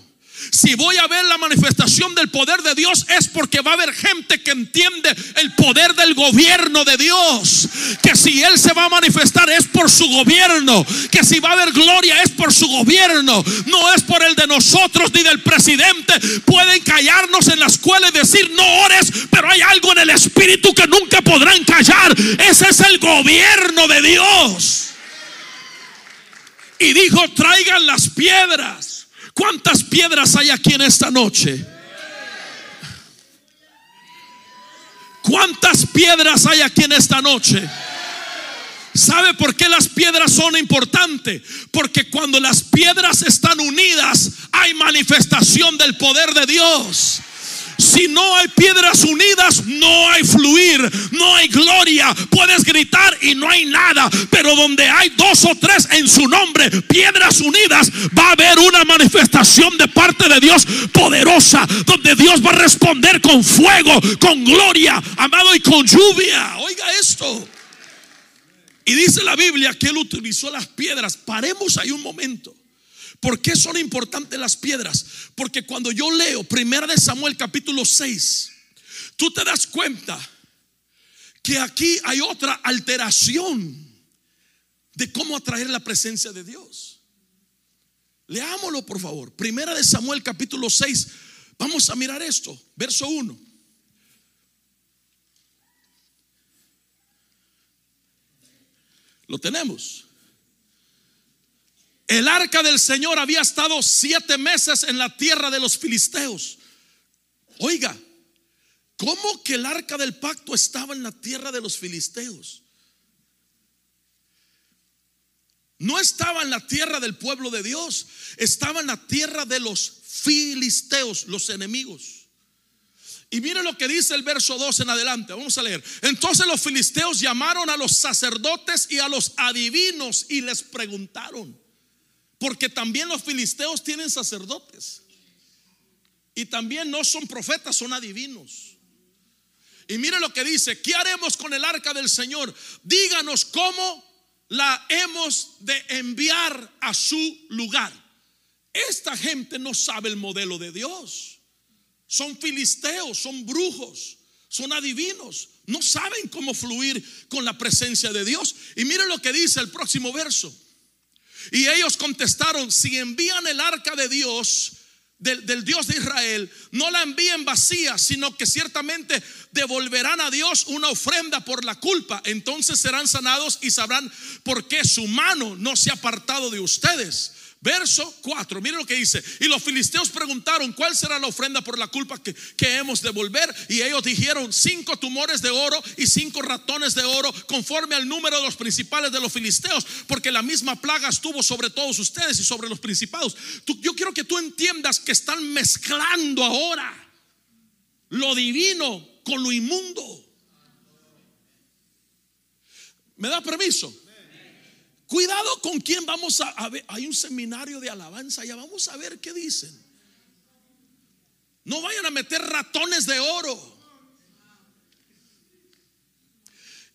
Si voy a ver la manifestación del poder de Dios es porque va a haber gente que entiende el poder del gobierno de Dios. Que si Él se va a manifestar es por su gobierno. Que si va a haber gloria es por su gobierno. No es por el de nosotros ni del presidente. Pueden callarnos en la escuela y decir no ores, pero hay algo en el espíritu que nunca podrán callar. Ese es el gobierno de Dios. Y dijo, traigan las piedras. ¿Cuántas piedras hay aquí en esta noche? ¿Cuántas piedras hay aquí en esta noche? ¿Sabe por qué las piedras son importantes? Porque cuando las piedras están unidas hay manifestación del poder de Dios. Si no hay piedras unidas, no hay fluir, no hay gloria. Puedes gritar y no hay nada. Pero donde hay dos o tres en su nombre, piedras unidas, va a haber una manifestación de parte de Dios poderosa. Donde Dios va a responder con fuego, con gloria, amado, y con lluvia. Oiga esto. Y dice la Biblia que Él utilizó las piedras. Paremos ahí un momento. ¿Por qué son importantes las piedras? Porque cuando yo leo Primera de Samuel capítulo 6, tú te das cuenta que aquí hay otra alteración de cómo atraer la presencia de Dios. Leámoslo, por favor. Primera de Samuel capítulo 6. Vamos a mirar esto, verso 1. Lo tenemos. El arca del Señor había estado siete meses en la tierra de los filisteos. Oiga, ¿cómo que el arca del pacto estaba en la tierra de los filisteos? No estaba en la tierra del pueblo de Dios, estaba en la tierra de los filisteos, los enemigos. Y mire lo que dice el verso 2 en adelante, vamos a leer. Entonces los filisteos llamaron a los sacerdotes y a los adivinos y les preguntaron. Porque también los filisteos tienen sacerdotes. Y también no son profetas, son adivinos. Y mire lo que dice, ¿qué haremos con el arca del Señor? Díganos cómo la hemos de enviar a su lugar. Esta gente no sabe el modelo de Dios. Son filisteos, son brujos, son adivinos. No saben cómo fluir con la presencia de Dios. Y mire lo que dice el próximo verso. Y ellos contestaron, si envían el arca de Dios, del, Dios de Israel, no la envíen vacía, sino que ciertamente devolverán a Dios una ofrenda por la culpa. Entonces serán sanados y sabrán por qué su mano no se ha apartado de ustedes. Verso 4, miren lo que dice. Y los filisteos preguntaron, ¿cuál será la ofrenda por la culpa que, que, hemos de volver? Y ellos dijeron, cinco tumores de oro y cinco ratones de oro, conforme al número de los principales de los filisteos, porque la misma plaga estuvo sobre todos ustedes y sobre los principados. yo quiero que tú entiendas que están mezclando ahora lo divino con lo inmundo. ¿Me da permiso? Cuidado con quién vamos a, ver. Hay un seminario de alabanza ya vamos a ver qué dicen. No vayan a meter ratones de oro.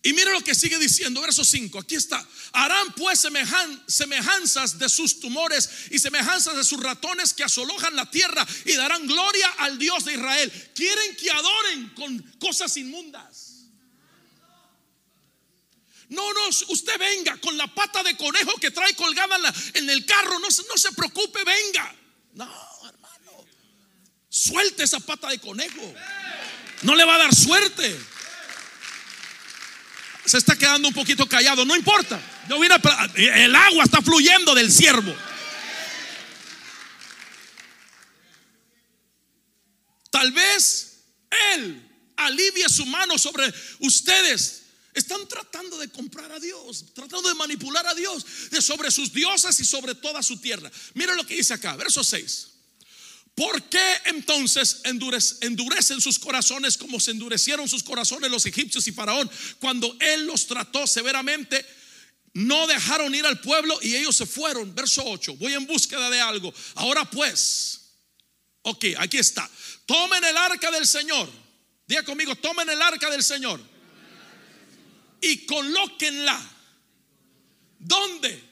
Y mira lo que sigue diciendo, verso 5, aquí está. Harán pues semejanzas de sus tumores y semejanzas de sus ratones que asolojan la tierra y darán gloria al Dios de Israel. Quieren que adoren con cosas inmundas. No, no, usted venga con la pata de conejo que trae colgada en, el carro, no, no se preocupe, venga. No, hermano, suelte esa pata de conejo. No le va a dar suerte se está quedando un poquito callado, no importa. Yo vine el agua está fluyendo del siervo. Tal vez Él alivie su mano sobre ustedes. Están tratando de comprar a Dios, tratando de manipular a Dios, de sobre sus dioses y sobre toda su tierra. Mira lo que dice acá, verso 6. ¿Por qué entonces endurecen sus corazones como se endurecieron sus corazones los egipcios y Faraón cuando él los trató severamente? No dejaron ir al pueblo y ellos se fueron. Verso 8. Voy en búsqueda de algo. Ahora pues, ok, aquí está. Tomen el arca del Señor. Diga conmigo, tomen el arca del Señor. Y colóquenla. ¿Dónde?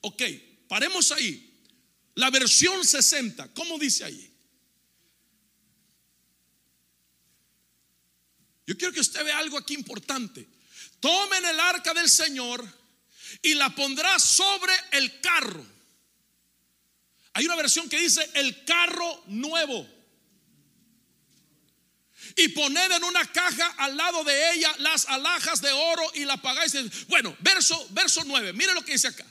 Ok, paremos ahí. La versión 60, ¿cómo dice ahí? Yo quiero que usted vea algo aquí importante. Tomen el arca del Señor y la pondrá sobre el carro. Hay una versión que dice el carro nuevo. Y poner en una caja al lado de ella las alhajas de oro y la pagáis. Bueno, verso, verso 9. Mire lo que dice acá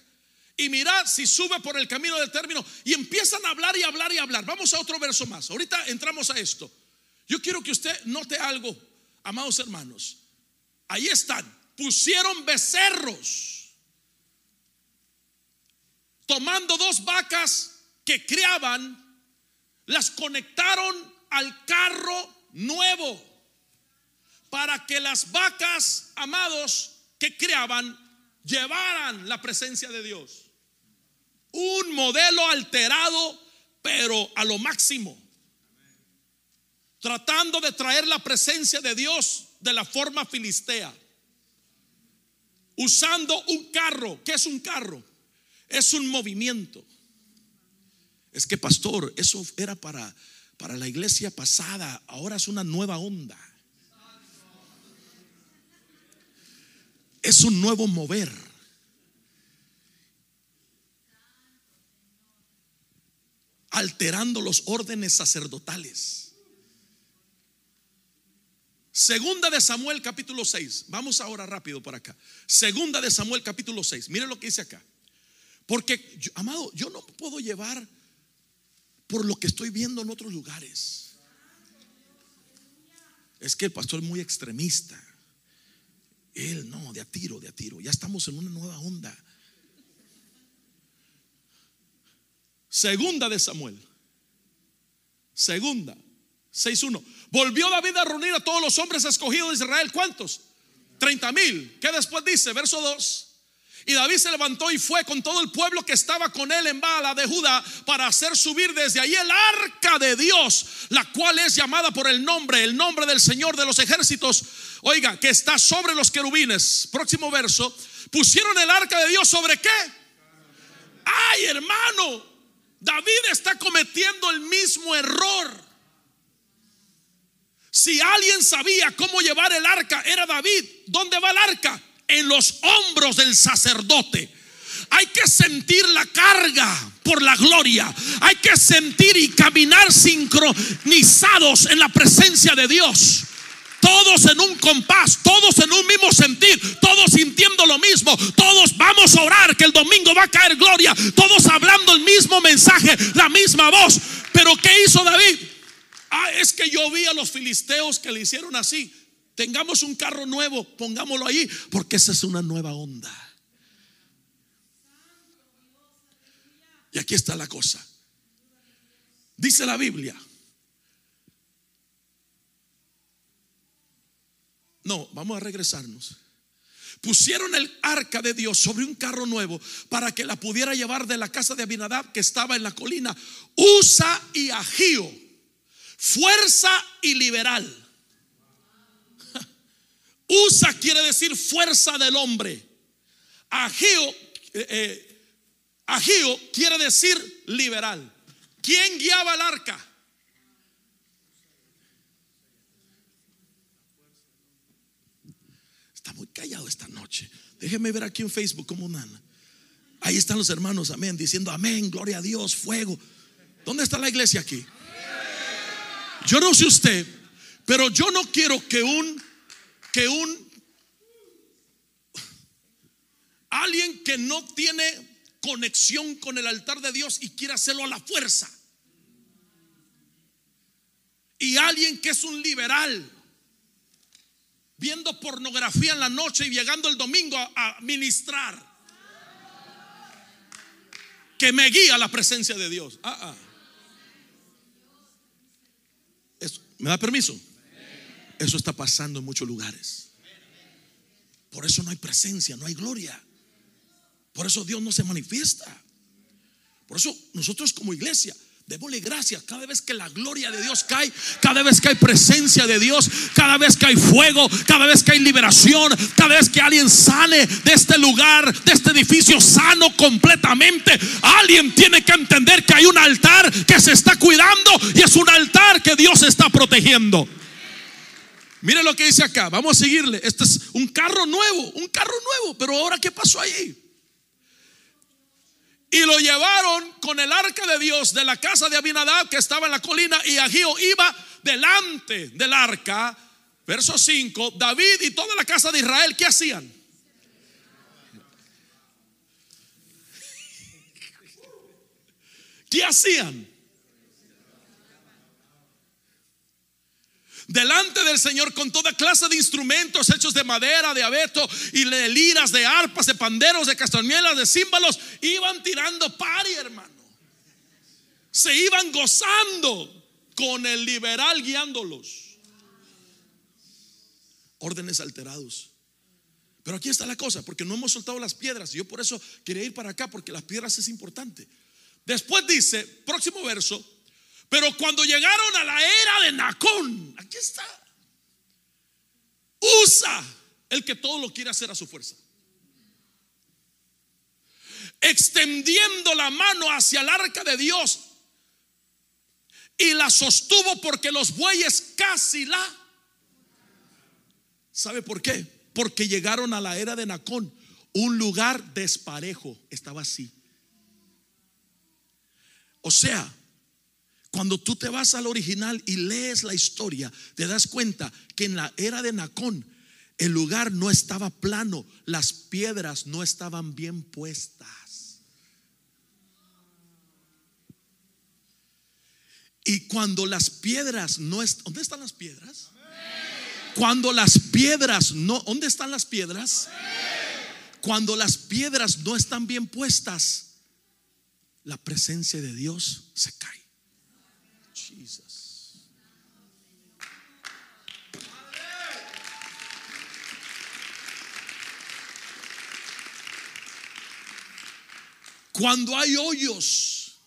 y mirad si sube por el camino del término. Y empiezan a hablar y hablar y hablar. Vamos a otro verso más. Ahorita entramos a esto. Yo quiero que usted note algo, amados hermanos. Ahí están. Pusieron becerros. Tomando dos vacas que criaban, las conectaron al carro nuevo. Para que las vacas, amados, que criaban, llevaran la presencia de Dios un modelo alterado, pero a lo máximo. Tratando de traer la presencia de Dios de la forma filistea. Usando un carro. ¿Qué es un carro? Es un movimiento. Es que, pastor, eso era para, para la iglesia pasada. Ahora es una nueva onda. Es un nuevo mover. alterando los órdenes sacerdotales. Segunda de Samuel capítulo 6. Vamos ahora rápido por acá. Segunda de Samuel capítulo 6. Miren lo que dice acá. Porque, amado, yo no puedo llevar por lo que estoy viendo en otros lugares. Es que el pastor es muy extremista. Él no, de a tiro, de a tiro. Ya estamos en una nueva onda. Segunda de Samuel. Segunda. 6.1. Volvió David a reunir a todos los hombres escogidos de Israel. ¿Cuántos? 30 mil. ¿Qué después dice? Verso 2. Y David se levantó y fue con todo el pueblo que estaba con él en Bala de Judá para hacer subir desde ahí el arca de Dios, la cual es llamada por el nombre, el nombre del Señor de los ejércitos. Oiga, que está sobre los querubines. Próximo verso. Pusieron el arca de Dios sobre qué? Ay, hermano, David está cometiendo el mismo error. Si alguien sabía cómo llevar el arca, era David. ¿Dónde va el arca? En los hombros del sacerdote. Hay que sentir la carga por la gloria. Hay que sentir y caminar sincronizados en la presencia de Dios todos en un compás, todos en un mismo sentir, todos sintiendo lo mismo, todos vamos a orar que el domingo va a caer gloria, todos hablando el mismo mensaje, la misma voz. Pero ¿qué hizo David? Ah, es que yo vi a los filisteos que le hicieron así. Tengamos un carro nuevo, pongámoslo ahí, porque esa es una nueva onda. Y aquí está la cosa. Dice la Biblia No, vamos a regresarnos. Pusieron el arca de Dios sobre un carro nuevo para que la pudiera llevar de la casa de Abinadab que estaba en la colina. Usa y Agío, fuerza y liberal. Usa quiere decir fuerza del hombre. Agío, eh, eh, Agío quiere decir liberal. ¿Quién guiaba el arca? Está muy callado esta noche. Déjeme ver aquí en Facebook cómo andan. Ahí están los hermanos, amén, diciendo amén, gloria a Dios, fuego. ¿Dónde está la iglesia aquí? Yo no sé usted, pero yo no quiero que un que un alguien que no tiene conexión con el altar de Dios y quiere hacerlo a la fuerza. Y alguien que es un liberal viendo pornografía en la noche y llegando el domingo a, ministrar. Que me guía la presencia de Dios. Ah, ah. ¿Me da permiso? Eso está pasando en muchos lugares. Por eso no hay presencia, no hay gloria. Por eso Dios no se manifiesta. Por eso nosotros como iglesia Démosle gracias cada vez que la gloria de Dios cae, cada vez que hay presencia de Dios, cada vez que hay fuego, cada vez que hay liberación, cada vez que alguien sale de este lugar, de este edificio sano completamente. Alguien tiene que entender que hay un altar que se está cuidando y es un altar que Dios está protegiendo. Mire lo que dice acá, vamos a seguirle. Este es un carro nuevo, un carro nuevo, pero ahora ¿qué pasó ahí? Y lo llevaron con el arca de Dios de la casa de Abinadab que estaba en la colina y Agío iba delante del arca. Verso 5, David y toda la casa de Israel, ¿qué hacían? ¿Qué hacían? Delante del Señor con toda clase de instrumentos hechos de madera, de abeto y de liras, de arpas, de panderos, de castañuelas, de címbalos, iban tirando pari, hermano. Se iban gozando con el liberal guiándolos. Órdenes alterados. Pero aquí está la cosa, porque no hemos soltado las piedras. Yo por eso quería ir para acá, porque las piedras es importante. Después dice, próximo verso, pero cuando llegaron a la era de Nacón, aquí está. Usa el que todo lo quiere hacer a su fuerza. Extendiendo la mano hacia el arca de Dios y la sostuvo porque los bueyes casi la. ¿Sabe por qué? Porque llegaron a la era de Nacón, un lugar desparejo, estaba así. O sea, cuando tú te vas al original y lees la historia, te das cuenta que en la era de Nacón el lugar no estaba plano, las piedras no estaban bien puestas. Y cuando las piedras no están, ¿dónde están las piedras? Cuando las piedras no, ¿dónde están las piedras? Cuando las piedras no están bien puestas, la presencia de Dios se cae. Cuando hay hoyos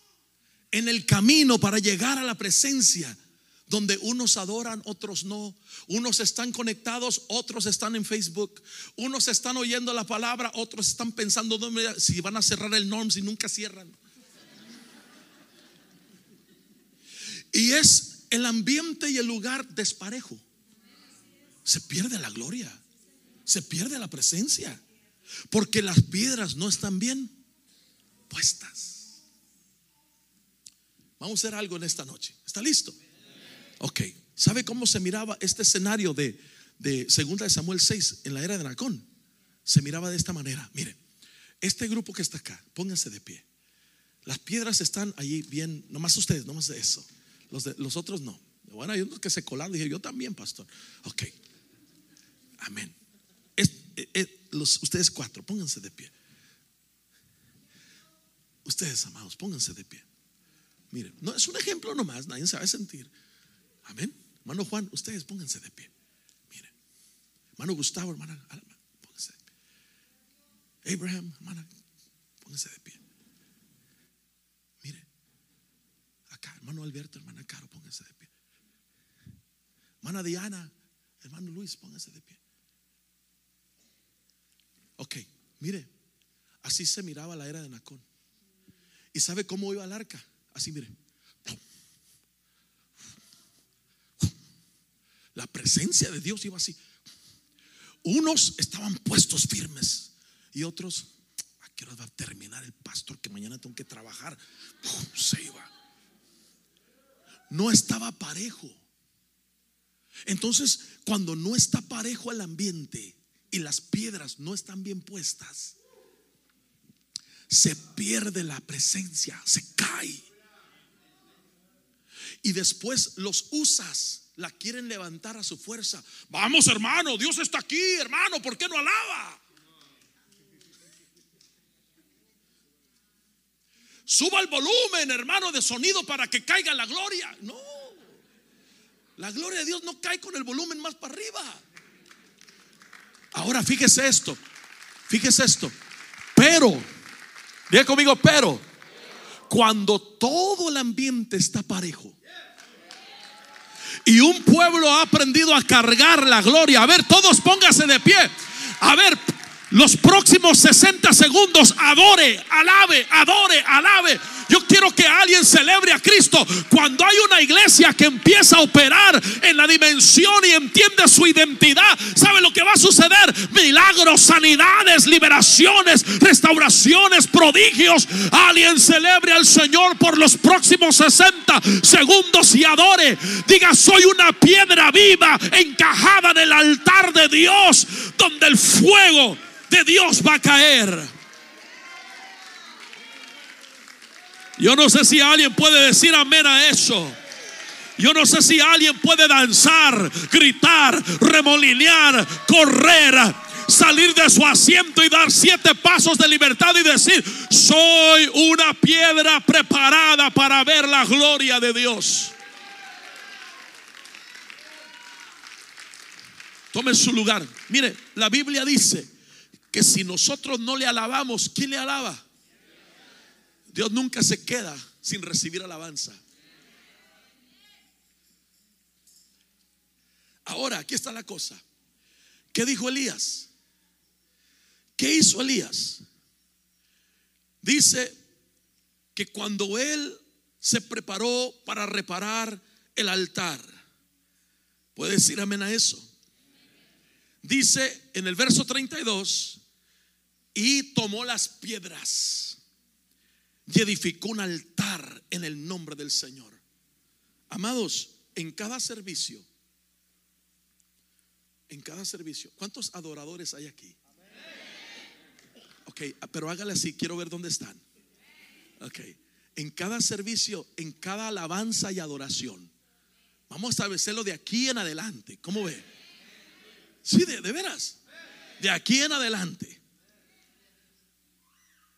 en el camino para llegar a la presencia, donde unos adoran, otros no. Unos están conectados, otros están en Facebook. Unos están oyendo la palabra, otros están pensando si van a cerrar el norm, si nunca cierran. Y es el ambiente y el lugar desparejo. Se pierde la gloria, se pierde la presencia, porque las piedras no están bien puestas. Vamos a hacer algo en esta noche. ¿Está listo? Ok. ¿Sabe cómo se miraba este escenario de, de Segunda de Samuel 6 en la era de Nacón? Se miraba de esta manera. Miren, este grupo que está acá, pónganse de pie. Las piedras están allí bien, nomás ustedes, nomás de eso. Los, otros no. Bueno, hay unos que se colaron. Dije, yo también, pastor. Ok. Amén. Eh, eh, ustedes cuatro, pónganse de pie. Ustedes, amados, pónganse de pie. Miren, no es un ejemplo nomás, nadie se va a sentir. Amén. Hermano Juan, ustedes pónganse de pie. Miren, Hermano Gustavo, hermana, póngase de pie. Abraham, hermana, póngase de pie. Mire, acá, hermano Alberto, hermana Caro, póngase de pie. Hermana Diana, hermano Luis, póngase de pie. Ok, mire, así se miraba la era de Nacón. ¿Y sabe cómo iba el arca? Así, mire. La presencia de Dios iba así. Unos estaban puestos firmes y otros, ¿a qué hora va a terminar el pastor que mañana tengo que trabajar? Se iba. No estaba parejo. Entonces, cuando no está parejo el ambiente y las piedras no están bien puestas, se pierde la presencia, se cae. Y después los usas la quieren levantar a su fuerza. Vamos, hermano, Dios está aquí, hermano, ¿por qué no alaba? Suba el volumen, hermano, de sonido para que caiga la gloria. No, la gloria de Dios no cae con el volumen más para arriba. Ahora fíjese esto, fíjese esto. Pero, diga conmigo, pero, cuando todo el ambiente está parejo, y un pueblo ha aprendido a cargar la gloria. A ver, todos pónganse de pie. A ver, los próximos 60 segundos, adore, alabe, adore, alabe. Yo quiero que alguien celebre a Cristo. Cuando hay una iglesia que empieza a operar en la dimensión y entiende su identidad, ¿sabe lo que va a suceder? Milagros, sanidades, liberaciones, restauraciones, prodigios. Alguien celebre al Señor por los próximos 60 segundos y adore. Diga, soy una piedra viva encajada en el altar de Dios, donde el fuego de Dios va a caer. Yo no sé si alguien puede decir amén a eso. Yo no sé si alguien puede danzar, gritar, remolinear, correr, salir de su asiento y dar siete pasos de libertad y decir, soy una piedra preparada para ver la gloria de Dios. Tome su lugar. Mire, la Biblia dice que si nosotros no le alabamos, ¿quién le alaba? Dios nunca se queda sin recibir alabanza. Ahora, aquí está la cosa. ¿Qué dijo Elías? ¿Qué hizo Elías? Dice que cuando él se preparó para reparar el altar, ¿puede decir amén a eso? Dice en el verso 32, y tomó las piedras y edificó un altar en el nombre del Señor. Amados, en cada servicio, en cada servicio, ¿cuántos adoradores hay aquí? Ok, pero hágale así, quiero ver dónde están. Ok, en cada servicio, en cada alabanza y adoración, vamos a establecerlo de aquí en adelante. ¿Cómo ve? Sí, de, de veras. De aquí en adelante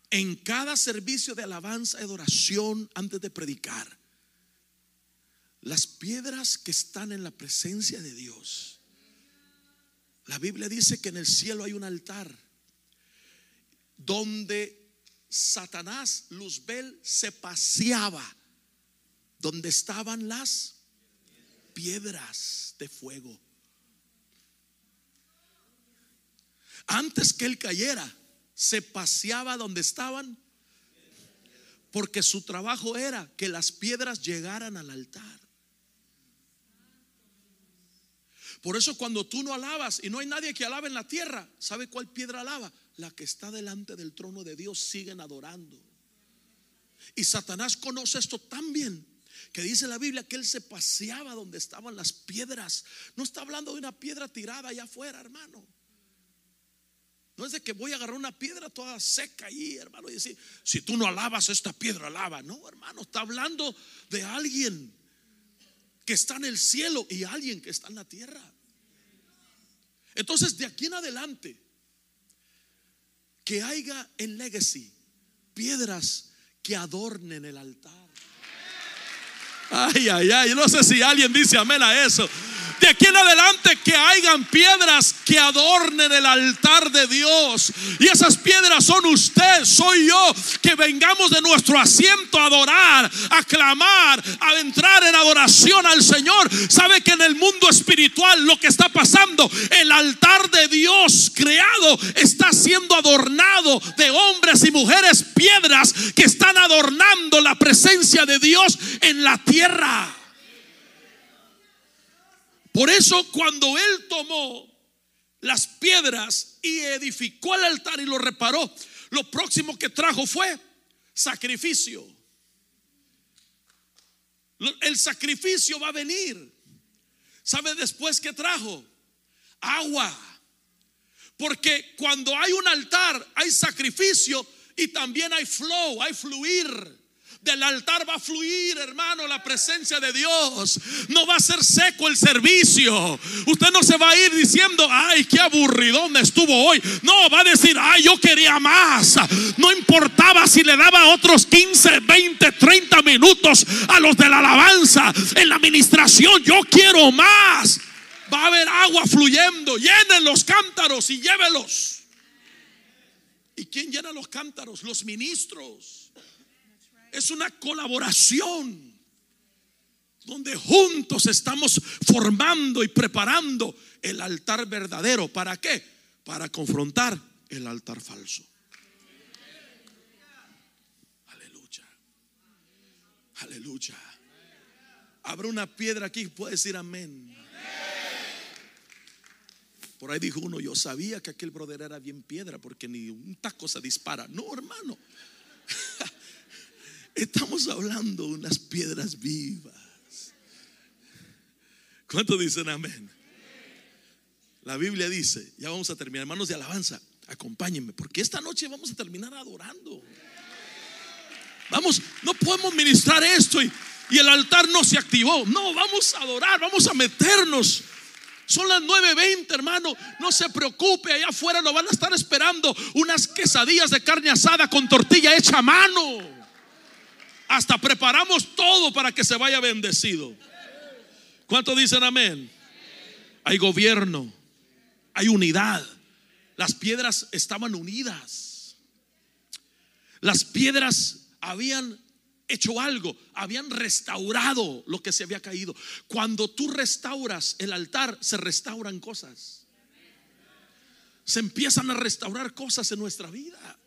en cada servicio de alabanza y adoración antes de predicar, las piedras que están en la presencia de Dios. La Biblia dice que en el cielo hay un altar donde Satanás, Luzbel, se paseaba, donde estaban las piedras de fuego. Antes que él cayera, se paseaba donde estaban porque su trabajo era que las piedras llegaran al altar. Por eso cuando tú no alabas y no hay nadie que alabe en la tierra, ¿sabe cuál piedra alaba? La que está delante del trono de Dios siguen adorando. Y Satanás conoce esto tan bien que dice la Biblia que él se paseaba donde estaban las piedras. No está hablando de una piedra tirada allá afuera, hermano. No es de que voy a agarrar una piedra toda seca ahí, hermano, y decir, si tú no alabas esta piedra, alaba. No, hermano, está hablando de alguien que está en el cielo y alguien que está en la tierra. Entonces, de aquí en adelante, que haya en Legacy piedras que adornen el altar. Ay, ay, ay, no sé si alguien dice amén a eso. De aquí en adelante que hayan piedras que adornen el altar de Dios. Y esas piedras son usted, soy yo, que vengamos de nuestro asiento a adorar, a clamar, a entrar en adoración al Señor. Sabe que en el mundo espiritual lo que está pasando, el altar de Dios creado está siendo adornado de hombres y mujeres, piedras que están adornando la presencia de Dios en la tierra. Por eso cuando él tomó las piedras y edificó el altar y lo reparó, lo próximo que trajo fue sacrificio. El sacrificio va a venir. ¿Sabe después qué trajo? Agua. Porque cuando hay un altar hay sacrificio y también hay flow, hay fluir. Del altar va a fluir, hermano, la presencia de Dios. No va a ser seco el servicio. Usted no se va a ir diciendo, ay, qué aburridón estuvo hoy. No, va a decir, ay, yo quería más. No importaba si le daba otros 15, 20, 30 minutos a los de la alabanza en la administración. Yo quiero más. Va a haber agua fluyendo. Llenen los cántaros y llévelos. ¿Y quién llena los cántaros? Los ministros. Es una colaboración donde juntos estamos formando y preparando el altar verdadero. ¿Para qué? Para confrontar el altar falso. Aleluya. Aleluya. Habrá una piedra aquí, puede decir amén. Por ahí dijo uno, yo sabía que aquel brother era bien piedra porque ni un taco se dispara. No, hermano. Estamos hablando de unas piedras vivas. ¿Cuántos dicen amén? La Biblia dice, ya vamos a terminar, hermanos de alabanza, acompáñenme, porque esta noche vamos a terminar adorando. Vamos, no podemos ministrar esto y, el altar no se activó. No, vamos a adorar, vamos a meternos. Son las 9.20, hermano. No se preocupe, allá afuera lo van a estar esperando unas quesadillas de carne asada con tortilla hecha a mano. Hasta preparamos todo para que se vaya bendecido. ¿Cuántos dicen amén? Hay gobierno, hay unidad. Las piedras estaban unidas. Las piedras habían hecho algo, habían restaurado lo que se había caído. Cuando tú restauras el altar, se restauran cosas. Se empiezan a restaurar cosas en nuestra vida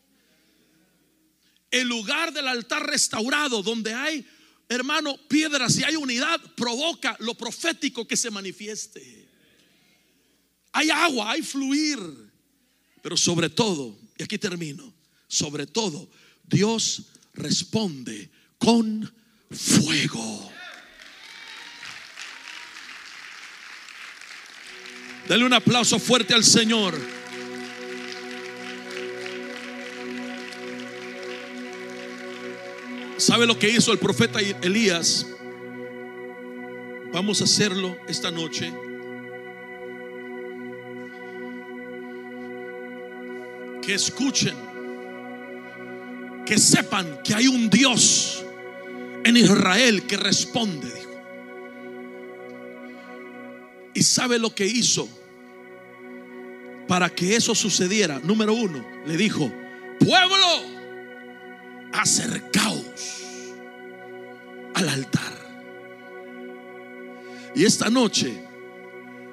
el lugar del altar restaurado, donde hay, hermano, piedras y hay unidad, provoca lo profético que se manifieste. Hay agua, hay fluir. Pero sobre todo, y aquí termino, sobre todo, Dios responde con fuego. Dale un aplauso fuerte al Señor. ¿Sabe lo que hizo el profeta Elías? Vamos a hacerlo esta noche. Que escuchen, que sepan que hay un Dios en Israel que responde. Y sabe lo que hizo para que eso sucediera. Número uno, le dijo, pueblo acercaos al altar. Y esta noche,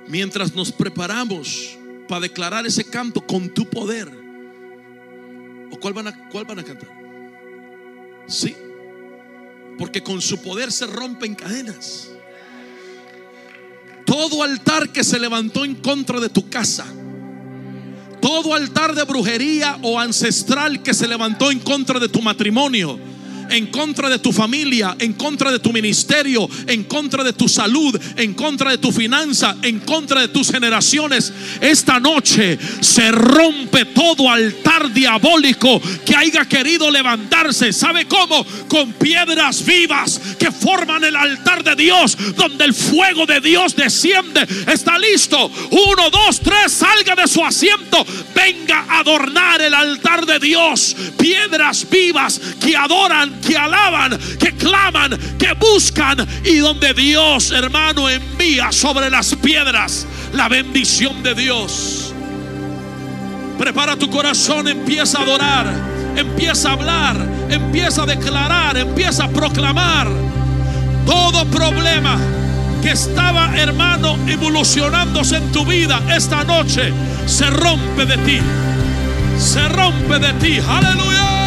mientras nos preparamos para declarar ese canto con tu poder, ¿o cuál van a, cuál van a cantar? Sí, porque con su poder se rompen cadenas. Todo altar que se levantó en contra de tu casa, todo altar de brujería o ancestral que se levantó en contra de tu matrimonio en contra de tu familia, en contra de tu ministerio, en contra de tu salud, en contra de tu finanza, en contra de tus generaciones. Esta noche se rompe todo altar diabólico que haya querido levantarse. ¿Sabe cómo? Con piedras vivas que forman el altar de Dios, donde el fuego de Dios desciende. Está listo. Uno, dos, tres, salga de su asiento. Venga a adornar el altar de Dios. Piedras vivas que adoran que alaban, que claman, que buscan y donde Dios, hermano, envía sobre las piedras la bendición de Dios. Prepara tu corazón, empieza a adorar, empieza a hablar, empieza a declarar, empieza a proclamar. Todo problema que estaba, hermano, evolucionándose en tu vida esta noche se rompe de ti. Se rompe de ti. Aleluya.